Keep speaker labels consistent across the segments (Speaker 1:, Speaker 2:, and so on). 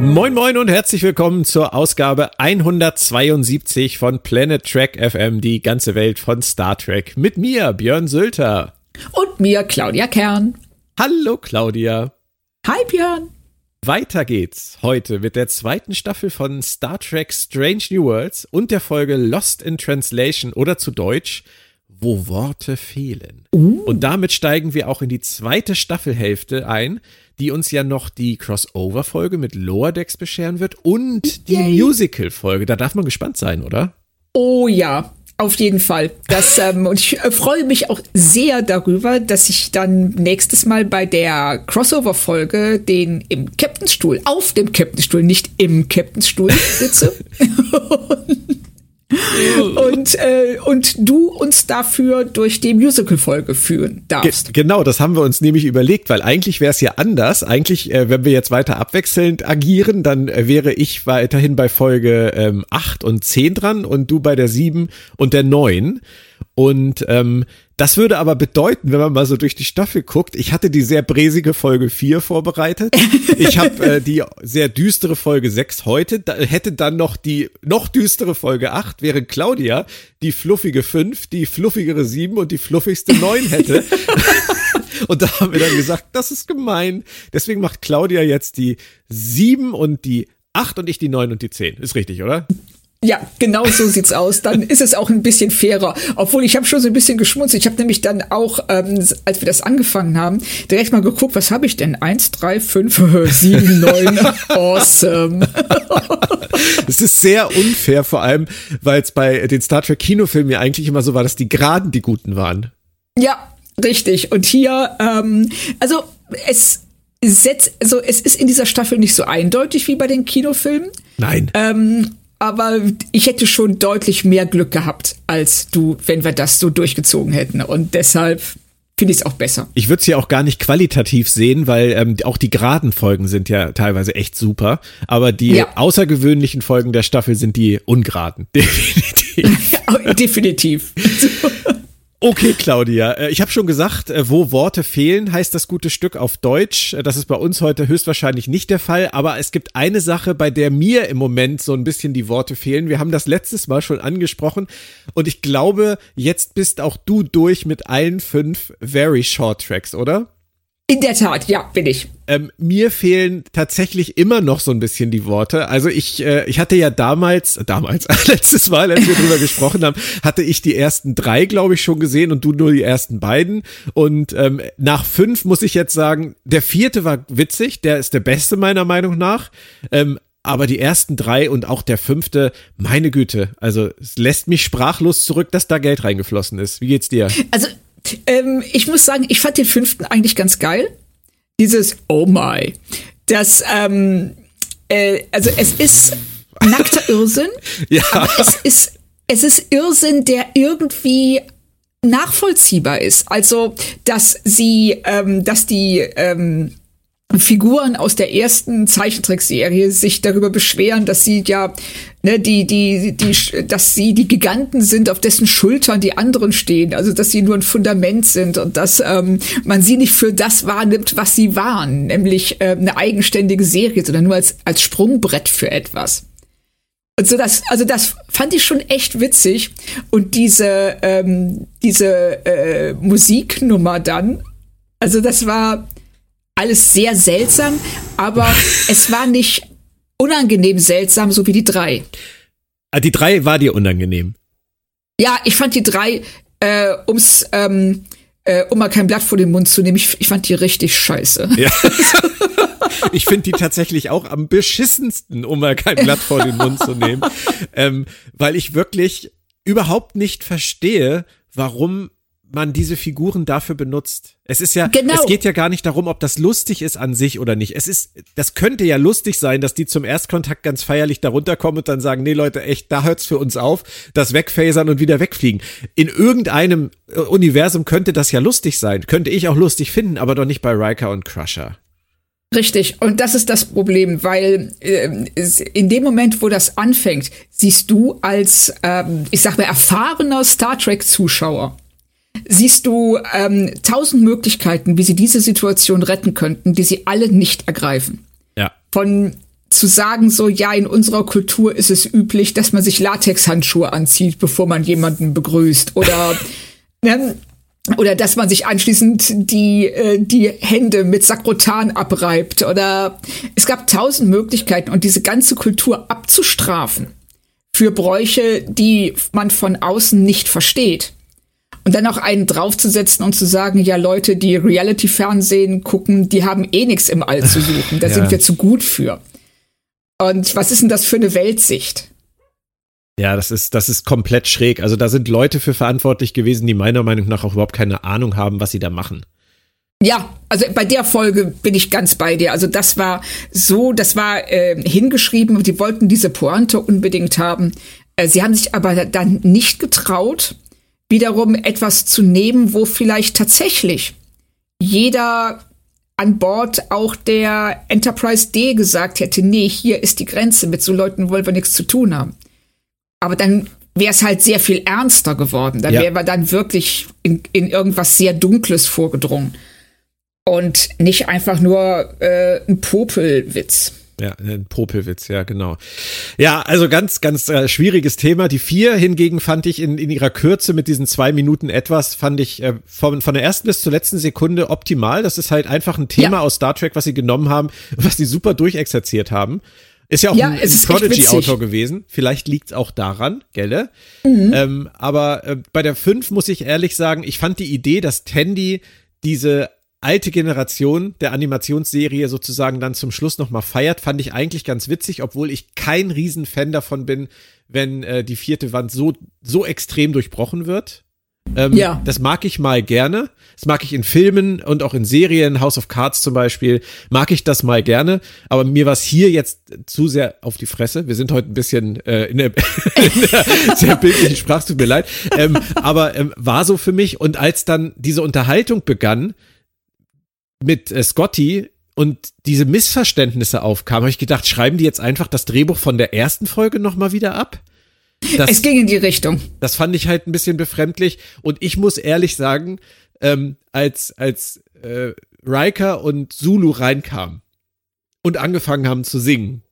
Speaker 1: Moin Moin und herzlich willkommen zur Ausgabe 172 von Planet Trek FM, die ganze Welt von Star Trek. Mit mir, Björn Sülter.
Speaker 2: Und mir, Claudia Kern.
Speaker 1: Hallo Claudia.
Speaker 2: Hi Björn.
Speaker 1: Weiter geht's heute mit der zweiten Staffel von Star Trek Strange New Worlds und der Folge Lost in Translation oder zu Deutsch wo Worte fehlen. Uh. Und damit steigen wir auch in die zweite Staffelhälfte ein, die uns ja noch die Crossover-Folge mit Lower Decks bescheren wird und die Musical-Folge. Da darf man gespannt sein, oder?
Speaker 2: Oh ja, auf jeden Fall. Das, ähm, und ich äh, freue mich auch sehr darüber, dass ich dann nächstes Mal bei der Crossover-Folge den im Captainstuhl, auf dem Captainstuhl, nicht im Captainstuhl sitze. und, äh, und du uns dafür durch die Musical-Folge führen darfst.
Speaker 1: Ge genau, das haben wir uns nämlich überlegt, weil eigentlich wäre es ja anders. Eigentlich, äh, wenn wir jetzt weiter abwechselnd agieren, dann äh, wäre ich weiterhin bei Folge ähm, 8 und 10 dran und du bei der 7 und der 9. Und ähm, das würde aber bedeuten, wenn man mal so durch die Staffel guckt, ich hatte die sehr bräsige Folge 4 vorbereitet. Ich habe äh, die sehr düstere Folge 6 heute, da, hätte dann noch die noch düstere Folge 8, während Claudia die fluffige 5, die fluffigere 7 und die fluffigste 9 hätte. und da haben wir dann gesagt, das ist gemein. Deswegen macht Claudia jetzt die 7 und die 8 und ich die 9 und die 10. Ist richtig, oder?
Speaker 2: Ja, genau so sieht's aus. Dann ist es auch ein bisschen fairer. Obwohl ich habe schon so ein bisschen geschmunzelt. Ich habe nämlich dann auch, ähm, als wir das angefangen haben, direkt mal geguckt, was habe ich denn? Eins, drei, fünf, sieben, neun. awesome.
Speaker 1: Es ist sehr unfair, vor allem, weil es bei den Star Trek Kinofilmen ja eigentlich immer so war, dass die Geraden die Guten waren.
Speaker 2: Ja, richtig. Und hier, ähm, also es setzt, also es ist in dieser Staffel nicht so eindeutig wie bei den Kinofilmen.
Speaker 1: Nein.
Speaker 2: Ähm, aber ich hätte schon deutlich mehr Glück gehabt als du, wenn wir das so durchgezogen hätten. Und deshalb finde ich es auch besser.
Speaker 1: Ich würde es ja auch gar nicht qualitativ sehen, weil ähm, auch die geraden Folgen sind ja teilweise echt super. Aber die ja. außergewöhnlichen Folgen der Staffel sind die ungeraden.
Speaker 2: Definitiv. Definitiv.
Speaker 1: Okay, Claudia, äh, ich habe schon gesagt, äh, wo Worte fehlen, heißt das gute Stück auf Deutsch. Äh, das ist bei uns heute höchstwahrscheinlich nicht der Fall, aber es gibt eine Sache, bei der mir im Moment so ein bisschen die Worte fehlen. Wir haben das letztes Mal schon angesprochen und ich glaube, jetzt bist auch du durch mit allen fünf Very Short Tracks, oder?
Speaker 2: In der Tat, ja, bin ich.
Speaker 1: Ähm, mir fehlen tatsächlich immer noch so ein bisschen die Worte. Also ich, äh, ich hatte ja damals, damals, letztes Mal, als wir drüber gesprochen haben, hatte ich die ersten drei, glaube ich, schon gesehen und du nur die ersten beiden. Und ähm, nach fünf muss ich jetzt sagen, der vierte war witzig, der ist der beste meiner Meinung nach. Ähm, aber die ersten drei und auch der fünfte, meine Güte, also es lässt mich sprachlos zurück, dass da Geld reingeflossen ist. Wie geht's dir?
Speaker 2: Also ähm, ich muss sagen, ich fand den fünften eigentlich ganz geil. Dieses Oh my. Das, ähm, äh, also es ist nackter Irrsinn.
Speaker 1: ja.
Speaker 2: Aber es ist, es ist Irrsinn, der irgendwie nachvollziehbar ist. Also, dass sie, ähm, dass die, ähm, Figuren aus der ersten Zeichentrickserie sich darüber beschweren, dass sie ja, ne, die, die, die, dass sie die Giganten sind, auf dessen Schultern die anderen stehen, also dass sie nur ein Fundament sind und dass ähm, man sie nicht für das wahrnimmt, was sie waren, nämlich äh, eine eigenständige Serie, sondern nur als, als Sprungbrett für etwas. Also das, also das fand ich schon echt witzig. Und diese, ähm, diese äh, Musiknummer dann, also das war alles sehr seltsam, aber es war nicht unangenehm seltsam, so wie die drei.
Speaker 1: Ah, die drei war dir unangenehm.
Speaker 2: Ja, ich fand die drei, äh, ums, ähm, äh, um mal kein Blatt vor den Mund zu nehmen, ich, ich fand die richtig scheiße. Ja.
Speaker 1: ich finde die tatsächlich auch am beschissensten, um mal kein Blatt vor den Mund zu nehmen. Ähm, weil ich wirklich überhaupt nicht verstehe, warum man diese Figuren dafür benutzt. Es ist ja,
Speaker 2: Genau.
Speaker 1: es geht ja gar nicht darum, ob das lustig ist an sich oder nicht. Es ist, das könnte ja lustig sein, dass die zum Erstkontakt ganz feierlich darunter kommen und dann sagen, nee Leute, echt, da hört's für uns auf, das wegphasern und wieder wegfliegen. In irgendeinem äh, Universum könnte das ja lustig sein, könnte ich auch lustig finden, aber doch nicht bei Riker und Crusher.
Speaker 2: Richtig, und das ist das Problem, weil es- in dem Moment, wo das anfängt, siehst du als, ähm, ich sag mal, erfahrener Star Trek-Zuschauer, siehst du ähm, tausend Möglichkeiten, wie sie diese Situation retten könnten, die sie alle nicht ergreifen.
Speaker 1: Ja.
Speaker 2: Von zu sagen, so, ja, in unserer Kultur ist es üblich, dass man sich Latexhandschuhe anzieht, bevor man jemanden begrüßt. Oder, ne, oder dass man sich anschließend die, äh, die Hände mit Sakrotan abreibt. Oder es gab tausend Möglichkeiten und diese ganze Kultur abzustrafen für Bräuche, die man von außen nicht versteht. Und dann auch einen draufzusetzen und zu sagen, ja, Leute, die Reality-Fernsehen gucken, die haben eh nichts im All zu suchen. Da
Speaker 1: Ja.
Speaker 2: sind wir zu gut für. Und was ist denn das für eine Weltsicht?
Speaker 1: Ja, das ist, das ist komplett schräg. Also da sind Leute für verantwortlich gewesen, die meiner Meinung nach auch überhaupt keine Ahnung haben, was sie da machen.
Speaker 2: Ja, also bei der Folge bin ich ganz bei dir. Also das war so, das war äh, hingeschrieben und die wollten diese Pointe unbedingt haben. Äh, sie haben sich aber dann nicht getraut, wiederum etwas zu nehmen, wo vielleicht tatsächlich jeder an Bord auch der Enterprise D gesagt hätte, nee, hier ist die Grenze, mit so Leuten wollen wir nichts zu tun haben. Aber dann wäre es halt sehr viel ernster geworden. Dann
Speaker 1: Ja.
Speaker 2: wäre wir dann wirklich in, in irgendwas sehr Dunkles vorgedrungen. Und nicht einfach nur äh, ein Popelwitz.
Speaker 1: Ja, ein Popelwitz, ja, genau. Ja, also ganz, ganz äh, schwieriges Thema. Die vier hingegen fand ich in, in ihrer Kürze mit diesen zwei Minuten etwas, fand ich äh, von, von der ersten bis zur letzten Sekunde optimal. Das ist halt einfach ein Thema
Speaker 2: Ja.
Speaker 1: aus Star Trek, was sie genommen haben, was sie super durchexerziert haben. Ist ja auch
Speaker 2: Ja,
Speaker 1: ein, ein Prodigy-Autor gewesen. Vielleicht liegt's auch daran, gelle?
Speaker 2: Mhm.
Speaker 1: Ähm, aber äh, bei der 5 muss ich ehrlich sagen, ich fand die Idee, dass Tandy diese alte Generation der Animationsserie sozusagen dann zum Schluss nochmal feiert, fand ich eigentlich ganz witzig, obwohl ich kein Riesenfan davon bin, wenn äh, die vierte Wand so, so extrem durchbrochen wird. Ähm,
Speaker 2: Ja.
Speaker 1: Das mag ich mal gerne. Das mag ich in Filmen und auch in Serien, House of Cards zum Beispiel, mag ich das mal gerne. Aber mir war es hier jetzt zu sehr auf die Fresse. Wir sind heute ein bisschen äh, in, der, in der sehr bildlichen Sprache, tut mir leid. Ähm, aber ähm, war so für mich. Und als dann diese Unterhaltung begann mit äh, Scotty und diese Missverständnisse aufkamen, habe ich gedacht, schreiben die jetzt einfach das Drehbuch von der ersten Folge nochmal wieder ab? Das,
Speaker 2: Es ging in die Richtung.
Speaker 1: das fand ich halt ein bisschen befremdlich. Und ich muss ehrlich sagen, ähm, als, als äh, Riker und Zulu reinkamen und angefangen haben zu singen,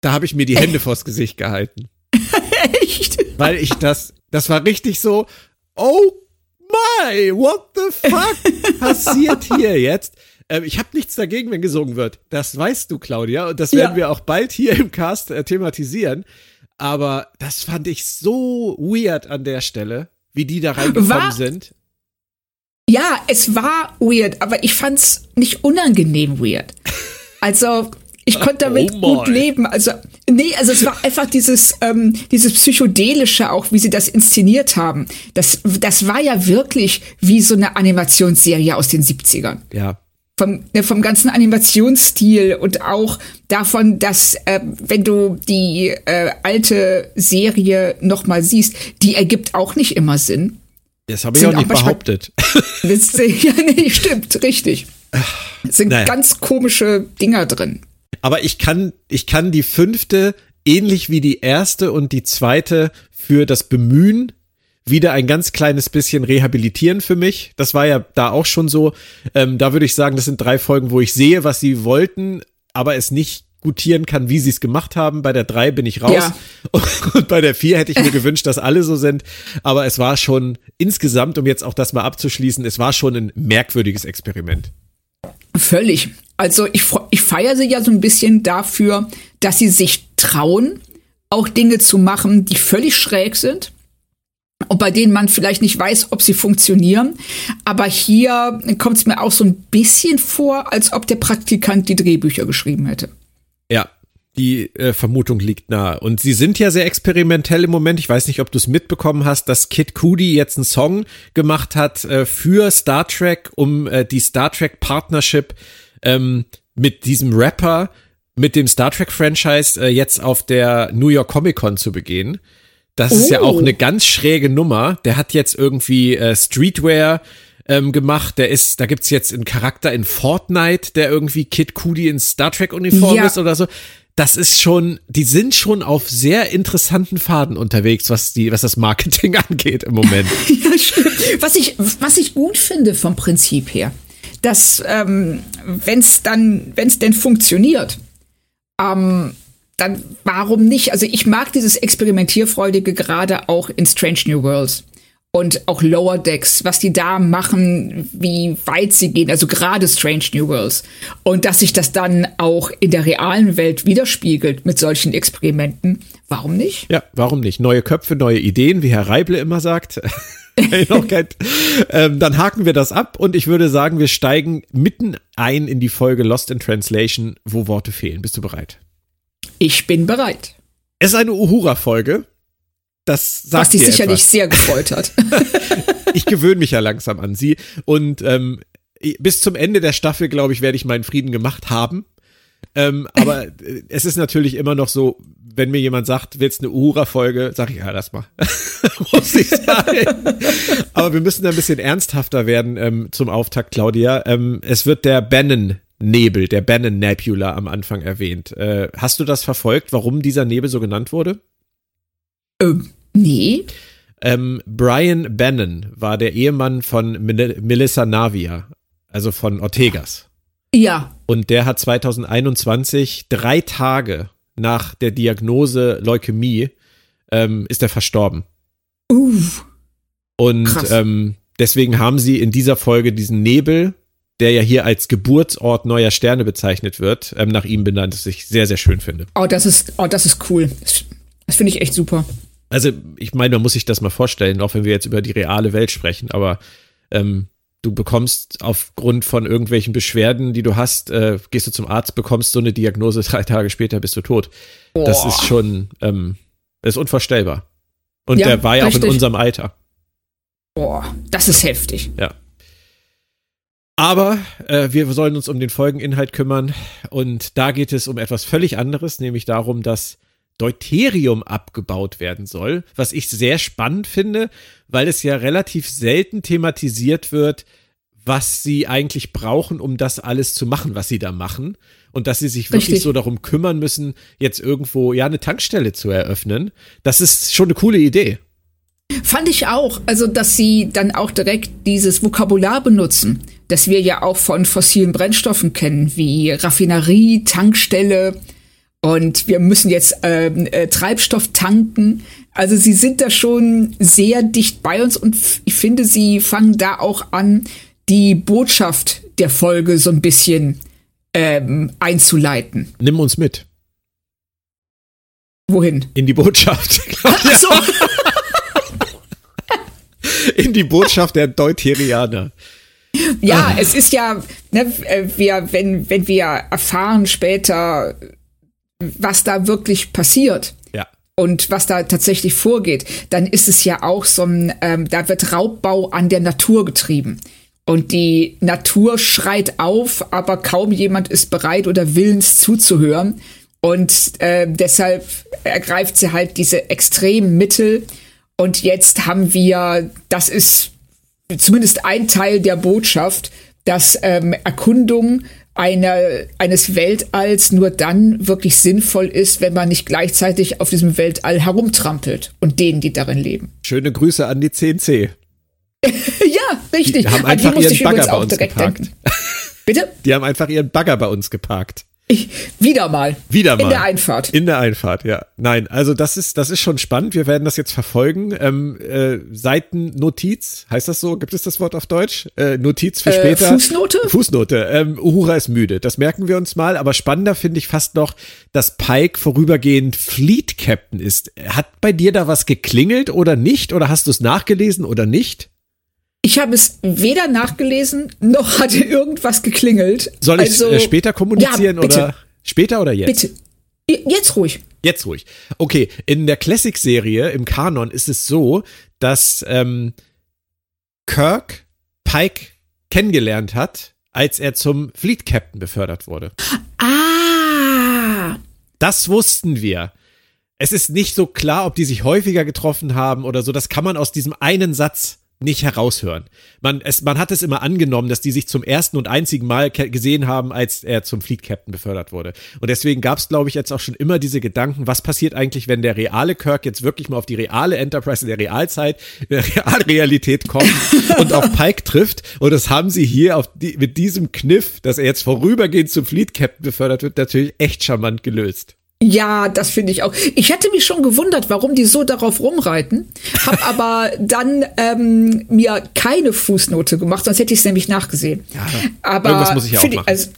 Speaker 1: da habe ich mir die Hände vors Gesicht gehalten.
Speaker 2: Echt?
Speaker 1: Weil ich das, das war richtig so, oh my, what the fuck passiert hier jetzt? Ähm, ich habe nichts dagegen, wenn gesungen wird. Das weißt du, Claudia. Und das werden
Speaker 2: Ja.
Speaker 1: wir auch bald hier im Cast äh, thematisieren. Aber das fand ich so weird an der Stelle, wie die da reingekommen
Speaker 2: War-
Speaker 1: sind.
Speaker 2: Ja, es war weird, aber ich fand's nicht unangenehm weird. Also, ich konnte damit
Speaker 1: Oh
Speaker 2: gut leben. Also, nee, also es war einfach dieses, ähm, dieses psychedelische auch, wie sie das inszeniert haben. Das, das war ja wirklich wie so eine Animationsserie aus den 70ern.
Speaker 1: Ja.
Speaker 2: vom, ne, vom ganzen Animationsstil und auch davon, dass äh, wenn du die äh, alte Serie noch mal siehst, die ergibt auch nicht immer Sinn.
Speaker 1: Das habe ich
Speaker 2: Sind
Speaker 1: auch nicht
Speaker 2: auch
Speaker 1: behauptet.
Speaker 2: Das, ja, nee, stimmt, richtig. Es sind
Speaker 1: Naja.
Speaker 2: ganz komische Dinger drin.
Speaker 1: Aber ich kann, ich kann die fünfte ähnlich wie die erste und die zweite für das Bemühen wieder ein ganz kleines bisschen rehabilitieren für mich. Das war ja da auch schon so. Ähm, da würde ich sagen, das sind drei Folgen, wo ich sehe, was sie wollten, aber es nicht gutieren kann, wie sie es gemacht haben. Bei der drei bin ich raus.
Speaker 2: Ja.
Speaker 1: Und bei der vier hätte ich mir gewünscht, dass alle so sind. Aber es war schon insgesamt, um jetzt auch das mal abzuschließen, es war schon ein merkwürdiges Experiment.
Speaker 2: Völlig. Also ich, ich feiere sie ja so ein bisschen dafür, dass sie sich trauen, auch Dinge zu machen, die völlig schräg sind und bei denen man vielleicht nicht weiß, ob sie funktionieren. Aber hier kommt es mir auch so ein bisschen vor, als ob der Praktikant die Drehbücher geschrieben hätte.
Speaker 1: Die äh, Vermutung liegt nahe. Und sie sind ja sehr experimentell im Moment. Ich weiß nicht, ob du es mitbekommen hast, dass Kid Cudi jetzt einen Song gemacht hat äh, für Star Trek, um äh, die Star Trek Partnership ähm, mit diesem Rapper, mit dem Star Trek Franchise äh, jetzt auf der New York Comic Con zu begehen. Das ist ja auch
Speaker 2: Oh.
Speaker 1: eine ganz schräge Nummer. Der hat jetzt irgendwie äh, Streetwear ähm, gemacht. Der ist, da gibt's jetzt einen Charakter in Fortnite, der irgendwie Kid Cudi in Star Trek Uniform
Speaker 2: Ja.
Speaker 1: ist oder so. Das ist schon, die sind schon auf sehr interessanten Faden unterwegs, was die, was das Marketing angeht im Moment.
Speaker 2: Ja, was ich, was ich gut finde vom Prinzip her, dass ähm, wenn es dann, wenn es denn funktioniert, ähm, dann warum nicht? Also ich mag dieses Experimentierfreudige gerade auch in Strange New Worlds und auch Lower Decks, was die da machen, wie weit sie gehen, also gerade Strange New Worlds. Und dass sich das dann auch in der realen Welt widerspiegelt mit solchen Experimenten. Warum nicht?
Speaker 1: Ja, warum nicht? Neue Köpfe, neue Ideen, wie Herr Reible immer sagt. Ähm, dann haken wir das ab und ich würde sagen, wir steigen mitten ein in die Folge Lost in Translation, wo Worte fehlen. Bist du bereit?
Speaker 2: Ich bin bereit.
Speaker 1: Es ist eine Uhura-Folge. Das sagt
Speaker 2: Was
Speaker 1: dir
Speaker 2: sicherlich
Speaker 1: etwas.
Speaker 2: sehr gefreut hat.
Speaker 1: Ich gewöhne mich ja langsam an sie. Und ähm, bis zum Ende der Staffel, glaube ich, werde ich meinen Frieden gemacht haben. Ähm, aber äh, es ist natürlich immer noch so, wenn mir jemand sagt, willst eine Uhura-Folge, sag ich, ja, lass mal. Muss ich sagen. aber wir müssen da ein bisschen ernsthafter werden ähm, zum Auftakt, Claudia. Ähm, es wird der Bannon-Nebel, der Bannon-Nebula am Anfang erwähnt. Äh, hast du das verfolgt, warum dieser Nebel so genannt wurde?
Speaker 2: Ähm, nee.
Speaker 1: Ähm, Brian Bannon war der Ehemann von Mel Melissa Navia, also von Ortegas.
Speaker 2: Ja.
Speaker 1: Und der hat 2021, drei Tage nach der Diagnose Leukämie, ähm, ist er verstorben.
Speaker 2: Uh.
Speaker 1: Und ähm, deswegen haben sie in dieser Folge diesen Nebel, der ja hier als Geburtsort neuer Sterne bezeichnet wird, ähm, nach ihm benannt, was ich sehr, sehr schön finde.
Speaker 2: Oh, das ist, oh, das ist cool. Das, das finde ich echt super.
Speaker 1: Also, ich meine, man muss sich das mal vorstellen, auch wenn wir jetzt über die reale Welt sprechen, aber ähm, du bekommst aufgrund von irgendwelchen Beschwerden, die du hast, äh, gehst du zum Arzt, bekommst so eine Diagnose, drei Tage später bist du tot. Das
Speaker 2: Boah.
Speaker 1: ist schon, ähm, das ist unvorstellbar. Und
Speaker 2: Ja,
Speaker 1: der war ja auch in
Speaker 2: richtig.
Speaker 1: unserem Alter.
Speaker 2: Boah, das ist heftig.
Speaker 1: Ja. Aber äh, wir sollen uns um den Folgeninhalt kümmern und da geht es um etwas völlig anderes, nämlich darum, dass Deuterium abgebaut werden soll, was ich sehr spannend finde, weil es ja relativ selten thematisiert wird, was sie eigentlich brauchen, um das alles zu machen, was sie da machen. Und dass sie sich wirklich
Speaker 2: Richtig.
Speaker 1: so darum kümmern müssen, jetzt irgendwo ja eine Tankstelle zu eröffnen. Das ist schon eine coole Idee.
Speaker 2: Fand ich auch. Also, dass sie dann auch direkt dieses Vokabular benutzen, das wir ja auch von fossilen Brennstoffen kennen, wie Raffinerie, Tankstelle. Und wir müssen jetzt ähm, äh, Treibstoff tanken. Also sie sind da schon sehr dicht bei uns und ich finde, sie fangen da auch an, die Botschaft der Folge so ein bisschen ähm, einzuleiten.
Speaker 1: Nimm uns mit
Speaker 2: Wohin?
Speaker 1: in die Botschaft.
Speaker 2: Ach so.
Speaker 1: in die Botschaft der Deuterianer.
Speaker 2: Ja, es ist ja, ne, äh, wir, wenn, wenn wir erfahren später, was da wirklich passiert
Speaker 1: Ja.
Speaker 2: und was da tatsächlich vorgeht, dann ist es ja auch so ein, ähm, da wird Raubbau an der Natur getrieben. Und die Natur schreit auf, aber kaum jemand ist bereit oder willens zuzuhören. Und äh, deshalb ergreift sie halt diese extremen Mittel. Und jetzt haben wir, das ist zumindest ein Teil der Botschaft, dass ähm, Erkundung einer, eines Weltalls nur dann wirklich sinnvoll ist, wenn man nicht gleichzeitig auf diesem Weltall herumtrampelt und denen, die darin leben.
Speaker 1: Schöne Grüße an die 10C.
Speaker 2: ja, richtig.
Speaker 1: Die haben einfach
Speaker 2: musste
Speaker 1: ihren Bagger bei uns geparkt.
Speaker 2: Bitte?
Speaker 1: Die haben einfach ihren Bagger bei uns geparkt.
Speaker 2: Ich, wieder mal.
Speaker 1: Wieder mal.
Speaker 2: In der Einfahrt.
Speaker 1: In der Einfahrt, ja. Nein, also das ist, das ist schon spannend. Wir werden das jetzt verfolgen. Ähm, äh, Seitennotiz, heißt das so? Gibt es das Wort auf Deutsch? Äh, Notiz für
Speaker 2: Äh,
Speaker 1: später.
Speaker 2: Fußnote?
Speaker 1: Fußnote. Ähm, Uhura ist müde. Das merken wir uns mal. Aber spannender finde ich fast noch, dass Pike vorübergehend Fleet Captain ist. Hat bei dir da was geklingelt oder nicht? Oder hast du es nachgelesen oder nicht?
Speaker 2: Ich habe es weder nachgelesen, noch hatte irgendwas geklingelt.
Speaker 1: Soll ich
Speaker 2: also,
Speaker 1: äh, später kommunizieren
Speaker 2: ja,
Speaker 1: oder später oder jetzt?
Speaker 2: Bitte. jetzt ruhig.
Speaker 1: Jetzt ruhig. Okay, in der Classic-Serie, im Kanon, ist es so, dass ähm, Kirk Pike kennengelernt hat, als er zum Fleet Captain befördert wurde.
Speaker 2: Ah.
Speaker 1: Das wussten wir. Es ist nicht so klar, ob die sich häufiger getroffen haben oder so. Das kann man aus diesem einen Satz nicht heraushören. Man, es, man hat es immer angenommen, dass die sich zum ersten und einzigen Mal gesehen haben, als er zum Fleet Captain befördert wurde. Und deswegen gab es, glaube ich, jetzt auch schon immer diese Gedanken, was passiert eigentlich, wenn der reale Kirk jetzt wirklich mal auf die reale Enterprise in der Realzeit, in der Realrealität kommt und auf Pike trifft. Und das haben sie hier auf die, mit diesem Kniff, dass er jetzt vorübergehend zum Fleet Captain befördert wird, natürlich echt charmant gelöst.
Speaker 2: Ja, das finde ich auch. Ich hätte mich schon gewundert, warum die so darauf rumreiten, hab aber dann ähm, mir keine Fußnote gemacht, sonst hätte ich es nämlich nachgesehen. Ja, aber
Speaker 1: irgendwas muss ich ja auch machen.
Speaker 2: also,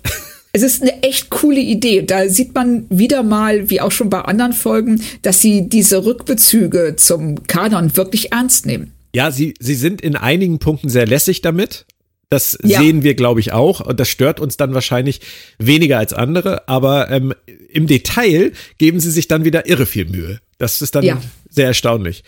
Speaker 2: es ist eine echt coole Idee. Da sieht man wieder mal, wie auch schon bei anderen Folgen, dass sie diese Rückbezüge zum Kanon wirklich ernst nehmen.
Speaker 1: Ja, sie, sie sind in einigen Punkten sehr lässig damit. Das ja. sehen wir, glaube ich, auch. Und das stört uns dann wahrscheinlich weniger als andere. Aber ähm, im Detail geben sie sich dann wieder irre viel Mühe. Das ist dann ja. sehr erstaunlich.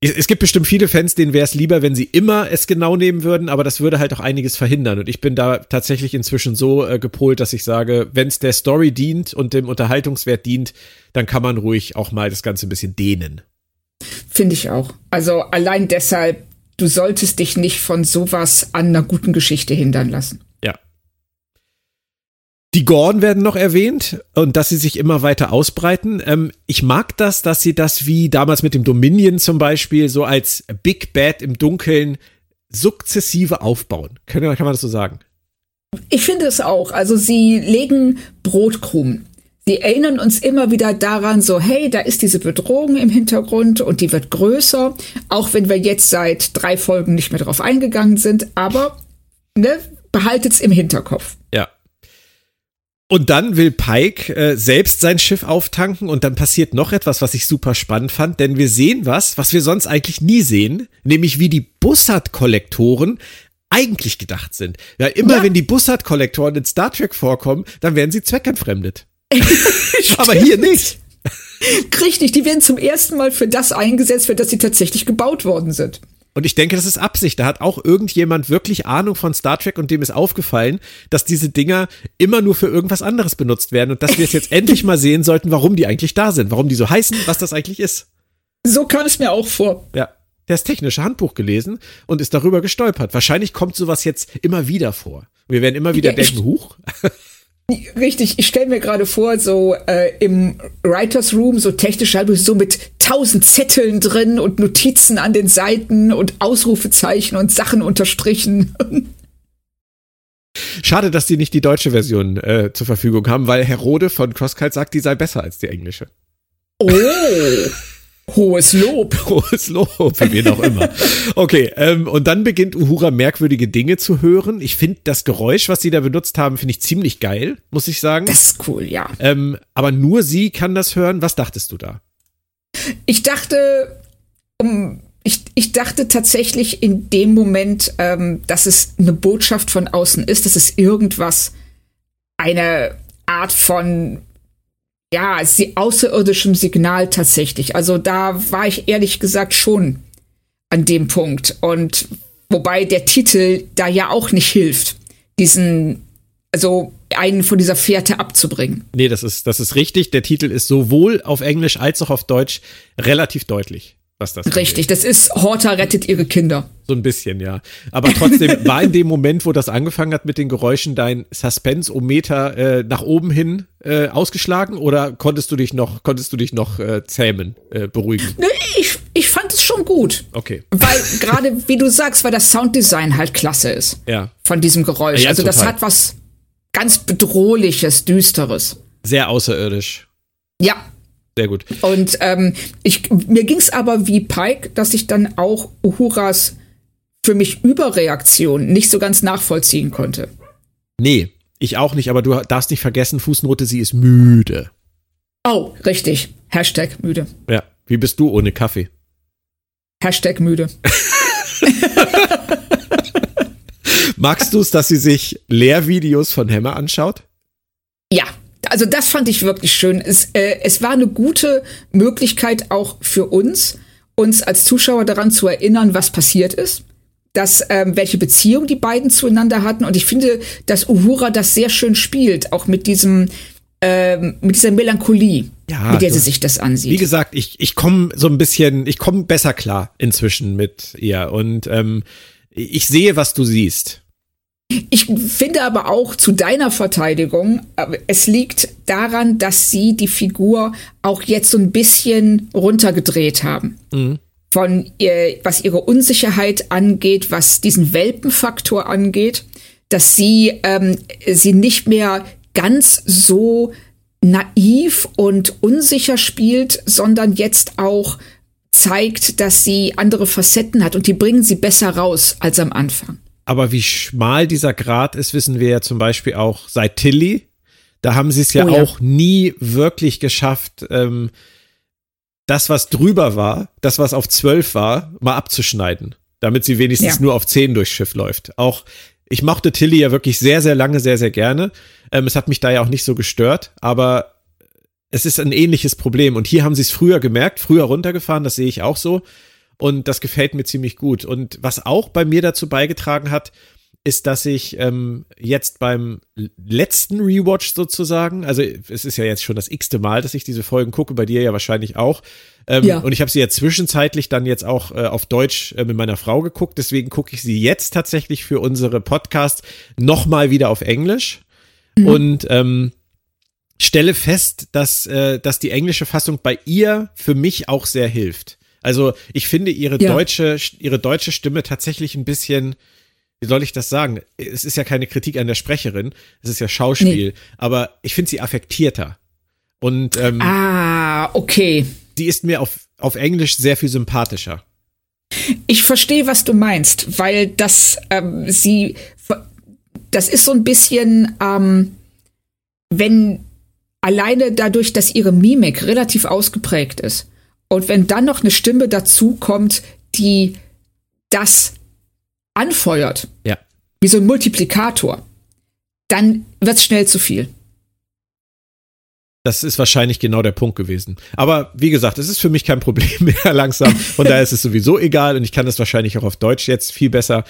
Speaker 1: Es gibt bestimmt viele Fans, denen wäre es lieber, wenn sie immer es genau nehmen würden, aber das würde halt auch einiges verhindern. Und ich bin da tatsächlich inzwischen so äh, gepolt, dass ich sage, wenn es der Story dient und dem Unterhaltungswert dient, dann kann man ruhig auch mal das Ganze ein bisschen dehnen.
Speaker 2: Finde ich auch. Also allein deshalb du solltest dich nicht von sowas an einer guten Geschichte hindern lassen.
Speaker 1: Ja. Die Gorn werden noch erwähnt und dass sie sich immer weiter ausbreiten. Ähm, ich mag das, dass sie das wie damals mit dem Dominion zum Beispiel so als Big Bad im Dunkeln sukzessive aufbauen. Kann, kann man das so sagen?
Speaker 2: Ich finde es auch. Also sie legen Brotkrumen Sie erinnern uns immer wieder daran, so, hey, da ist diese Bedrohung im Hintergrund und die wird größer, auch wenn wir jetzt seit drei Folgen nicht mehr drauf eingegangen sind, aber ne, behaltet's im Hinterkopf.
Speaker 1: Ja. Und dann will Pike äh, selbst sein Schiff auftanken und dann passiert noch etwas, was ich super spannend fand, denn wir sehen was, was wir sonst eigentlich nie sehen, nämlich wie die Bussard-Kollektoren eigentlich gedacht sind. Ja, immer ja. wenn die Bussard-Kollektoren in Star Trek vorkommen, dann werden sie zweckentfremdet. Aber hier nicht.
Speaker 2: Richtig, die werden zum ersten Mal für das eingesetzt, für das sie tatsächlich gebaut worden sind.
Speaker 1: Und ich denke, das ist Absicht. Da hat auch irgendjemand wirklich Ahnung von Star Trek und dem ist aufgefallen, dass diese Dinger immer nur für irgendwas anderes benutzt werden und dass wir es jetzt endlich mal sehen sollten, warum die eigentlich da sind, warum die so heißen, was das eigentlich ist.
Speaker 2: So kam es mir auch vor.
Speaker 1: Ja. Der das technische Handbuch gelesen und ist darüber gestolpert. Wahrscheinlich kommt sowas jetzt immer wieder vor. Wir werden immer wieder ja, denken, huch.
Speaker 2: Richtig, ich stelle mir gerade vor, so äh, im Writers Room, so technisch halt so mit tausend Zetteln drin und Notizen an den Seiten und Ausrufezeichen und Sachen unterstrichen.
Speaker 1: Schade, dass die nicht die deutsche Version äh, zur Verfügung haben, weil Herr Rode von Crosskite sagt, die sei besser als die englische.
Speaker 2: Oh. Hohes Lob.
Speaker 1: Hohes Lob, für wen auch immer. Okay, ähm, und dann beginnt Uhura merkwürdige Dinge zu hören. Ich finde das Geräusch, was sie da benutzt haben, finde ich ziemlich geil, muss ich sagen.
Speaker 2: Das ist cool, ja.
Speaker 1: Ähm, aber nur sie kann das hören. Was dachtest du da?
Speaker 2: Ich dachte, um, ich, ich dachte tatsächlich in dem Moment, ähm, dass es eine Botschaft von außen ist, dass es irgendwas, eine Art von ja, außerirdischem Signal tatsächlich. Also da war ich ehrlich gesagt schon an dem Punkt. Und wobei der Titel da ja auch nicht hilft, diesen, also einen von dieser Fährte abzubringen.
Speaker 1: Nee, das ist, das ist richtig. Der Titel ist sowohl auf Englisch als auch auf Deutsch relativ deutlich was das
Speaker 2: Richtig, angeht. das ist Horta rettet ihre Kinder.
Speaker 1: So ein bisschen, ja. Aber trotzdem war in dem Moment, wo das angefangen hat mit den Geräuschen, dein Suspense-O-Meter äh, nach oben hin äh, ausgeschlagen oder konntest du dich noch, konntest du dich noch äh, zähmen, äh, beruhigen?
Speaker 2: Nee, ich, ich fand es schon gut.
Speaker 1: Okay.
Speaker 2: Weil gerade, wie du sagst, weil das Sounddesign halt klasse ist.
Speaker 1: Ja.
Speaker 2: Von diesem Geräusch. Ja, also total. das hat was ganz bedrohliches, düsteres.
Speaker 1: Sehr außerirdisch.
Speaker 2: Ja,
Speaker 1: sehr gut.
Speaker 2: Und ähm, ich, mir ging es aber wie Pike, dass ich dann auch Uhuras für mich Überreaktion nicht so ganz nachvollziehen konnte.
Speaker 1: Nee, ich auch nicht, aber du darfst nicht vergessen, Fußnote, sie ist müde.
Speaker 2: Oh, richtig. Hashtag müde.
Speaker 1: Ja. Wie bist du ohne Kaffee?
Speaker 2: Hashtag müde.
Speaker 1: Magst du es, dass sie sich Lehrvideos von Hammer anschaut?
Speaker 2: Ja, Also das fand ich wirklich schön. Es, äh, es war eine gute Möglichkeit auch für uns, uns als Zuschauer daran zu erinnern, was passiert ist. Dass, ähm, welche Beziehung die beiden zueinander hatten. Und ich finde, dass Uhura das sehr schön spielt, auch mit diesem, ähm, mit dieser Melancholie,
Speaker 1: Ja,
Speaker 2: mit der
Speaker 1: du-
Speaker 2: sie sich das ansieht.
Speaker 1: Wie gesagt, ich, ich komme so ein bisschen, ich komme besser klar inzwischen mit ihr und ähm, ich sehe, was du siehst.
Speaker 2: Ich finde aber auch zu deiner Verteidigung, äh, es liegt daran, dass sie die Figur auch jetzt so ein bisschen runtergedreht haben. Von ihr, was ihre Unsicherheit angeht, was diesen Welpenfaktor angeht, dass sie ähm, sie nicht mehr ganz so naiv und unsicher spielt, sondern jetzt auch zeigt, dass sie andere Facetten hat und die bringen sie besser raus als am Anfang.
Speaker 1: Aber wie schmal dieser Grad ist, wissen wir ja zum Beispiel auch seit Tilly. Da haben sie es ja,
Speaker 2: Oh ja.
Speaker 1: auch nie wirklich geschafft, ähm, das, was drüber war, das, was auf zwölf war, mal abzuschneiden, damit sie wenigstens
Speaker 2: Ja.
Speaker 1: nur auf zehn durchs Schiff läuft. Auch ich mochte Tilly ja wirklich sehr, sehr lange, sehr, sehr gerne. Ähm, es hat mich da ja auch nicht so gestört, aber es ist ein ähnliches Problem. Und hier haben sie es früher gemerkt, früher runtergefahren, das sehe ich auch so. Und das gefällt mir ziemlich gut. Und was auch bei mir dazu beigetragen hat, ist, dass ich ähm, jetzt beim letzten Rewatch sozusagen, also es ist ja jetzt schon das x-te Mal, dass ich diese Folgen gucke, bei dir ja wahrscheinlich auch. Ähm,
Speaker 2: Ja.
Speaker 1: Und ich habe sie ja zwischenzeitlich dann jetzt auch äh, auf Deutsch äh, mit meiner Frau geguckt, deswegen gucke ich sie jetzt tatsächlich für unsere Podcast nochmal wieder auf Englisch. Und ähm, stelle fest, dass, äh, dass die englische Fassung bei ihr für mich auch sehr hilft. Also ich finde ihre
Speaker 2: Ja.
Speaker 1: deutsche, ihre deutsche Stimme tatsächlich ein bisschen, wie soll ich das sagen? Es ist ja keine Kritik an der Sprecherin, es ist ja Schauspiel, aber ich finde sie affektierter. Und ähm,
Speaker 2: Ah, okay.
Speaker 1: die ist mir auf, auf Englisch sehr viel sympathischer.
Speaker 2: Ich verstehe, was du meinst, weil das ähm, sie, das ist so ein bisschen, ähm, wenn alleine dadurch, dass ihre Mimik relativ ausgeprägt ist und wenn dann noch eine Stimme dazu kommt, die das anfeuert,
Speaker 1: Ja.
Speaker 2: wie so ein Multiplikator, dann wird's schnell zu viel.
Speaker 1: Das ist wahrscheinlich genau der Punkt gewesen. Aber wie gesagt, es ist für mich kein Problem mehr langsam. Von daher ist es sowieso egal und ich kann das wahrscheinlich auch auf Deutsch jetzt viel besser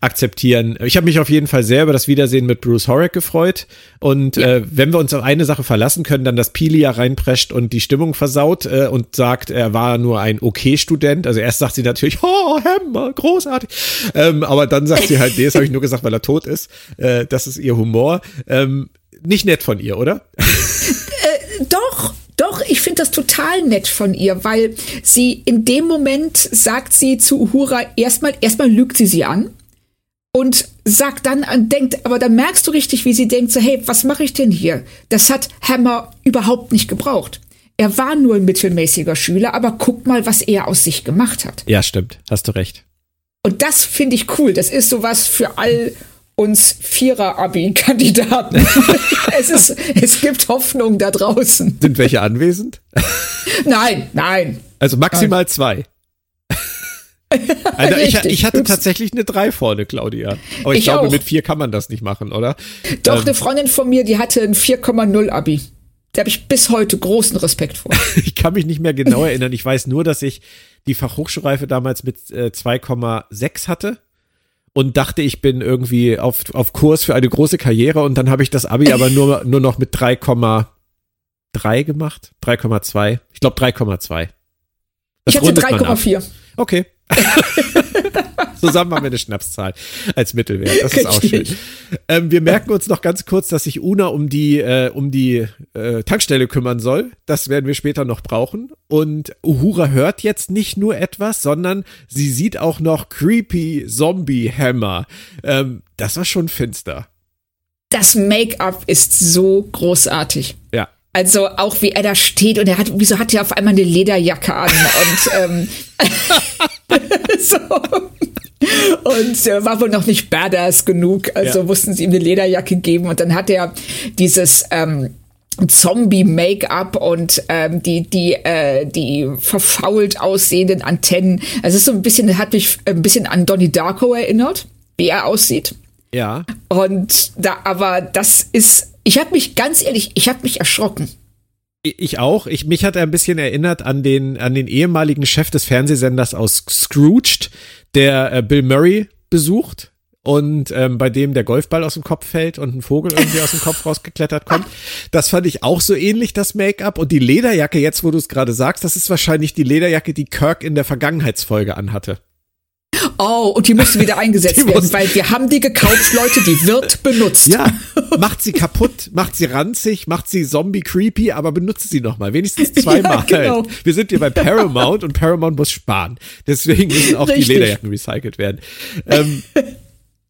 Speaker 1: akzeptieren. Ich habe mich auf jeden Fall sehr über das Wiedersehen mit Bruce Horrick gefreut. Und
Speaker 2: Ja.
Speaker 1: äh, wenn wir uns auf eine Sache verlassen können, dann dass Pelia reinprescht und die Stimmung versaut äh, und sagt, er war nur ein Okay-Student. Also erst sagt sie natürlich, oh, Hammer, großartig. Ähm, aber dann sagt sie halt, nee, das habe ich nur gesagt, weil er tot ist. Äh, das ist ihr Humor. Ähm, nicht nett von ihr, oder?
Speaker 2: Doch, doch, ich finde das total nett von ihr, weil sie in dem Moment sagt sie zu Uhura erstmal, erstmal lügt sie sie an und sagt dann, an- denkt, aber dann merkst du richtig, wie sie denkt, so, hey, was mache ich denn hier? Das hat Hammer überhaupt nicht gebraucht. Er war nur ein mittelmäßiger Schüler, aber guck mal, was er aus sich gemacht hat.
Speaker 1: Ja, stimmt. Hast du recht.
Speaker 2: Und das finde ich cool. Das ist sowas für all uns Vierer-Abi-Kandidaten. es ist, es gibt Hoffnung da draußen.
Speaker 1: Sind welche anwesend?
Speaker 2: Nein, nein.
Speaker 1: Also maximal zwei. Also ich, ich hatte
Speaker 2: Ups.
Speaker 1: tatsächlich eine drei vorne, Claudia. Aber ich,
Speaker 2: Ich
Speaker 1: glaube,
Speaker 2: auch.
Speaker 1: mit vier kann man das nicht machen, oder?
Speaker 2: Doch,
Speaker 1: Ähm,
Speaker 2: eine Freundin von mir, die hatte ein 4,0 Abi. Da habe ich bis heute großen Respekt vor.
Speaker 1: ich kann mich nicht mehr genau erinnern. Ich weiß nur, dass ich die Fachhochschulreife damals mit äh, 2,6 hatte und dachte, ich bin irgendwie auf, auf Kurs für eine große Karriere und dann habe ich das Abi aber nur, nur noch mit 3,3 gemacht. 3,2. Ich glaube 3,2. Das
Speaker 2: Ich hatte
Speaker 1: rundet man ab.
Speaker 2: 3,4.
Speaker 1: Okay. Zusammen haben wir eine Schnapszahl als Mittelwert. Das ist auch schön. Ähm, wir merken uns noch ganz kurz, dass sich Una um die, äh, um die äh, Tankstelle kümmern soll. Das werden wir später noch brauchen. Und Uhura hört jetzt nicht nur etwas, sondern sie sieht auch noch Creepy Zombie Hammer. Ähm, das war schon finster.
Speaker 2: Das Make-up ist so großartig.
Speaker 1: Ja.
Speaker 2: Also auch wie er da steht und er hat, wieso hat er auf einmal eine Lederjacke an und ähm, so. Und er war wohl noch nicht badass genug, also
Speaker 1: Ja.
Speaker 2: mussten sie ihm eine Lederjacke geben und dann hat er dieses ähm, Zombie-Make-up und ähm, die die äh, die verfault aussehenden Antennen. Also es ist so ein bisschen hat mich ein bisschen an Donnie Darko erinnert, wie er aussieht.
Speaker 1: Ja.
Speaker 2: Und da, aber das ist Ich habe mich ganz ehrlich, ich habe mich erschrocken.
Speaker 1: Ich auch. Ich, mich hat er ein bisschen erinnert an den, an den ehemaligen Chef des Fernsehsenders aus Scrooged, der äh, Bill Murray besucht und ähm, bei dem der Golfball aus dem Kopf fällt und ein Vogel irgendwie aus dem Kopf rausgeklettert kommt. Das fand ich auch so ähnlich, das Make-up. Und die Lederjacke, jetzt wo du es gerade sagst, das ist wahrscheinlich die Lederjacke, die Kirk in der Vergangenheitsfolge anhatte.
Speaker 2: Oh, und die musste wieder eingesetzt
Speaker 1: Die
Speaker 2: werden,
Speaker 1: muss-
Speaker 2: weil wir haben die gekauft, Leute, die wird benutzt.
Speaker 1: Ja, macht sie kaputt, macht sie ranzig, macht sie zombie creepy, aber benutzt sie noch mal, wenigstens zweimal.
Speaker 2: Ja, genau.
Speaker 1: Wir sind hier bei Paramount und Paramount muss sparen. Deswegen müssen auch die
Speaker 2: Richtig.
Speaker 1: Lederjacken recycelt werden. Ähm,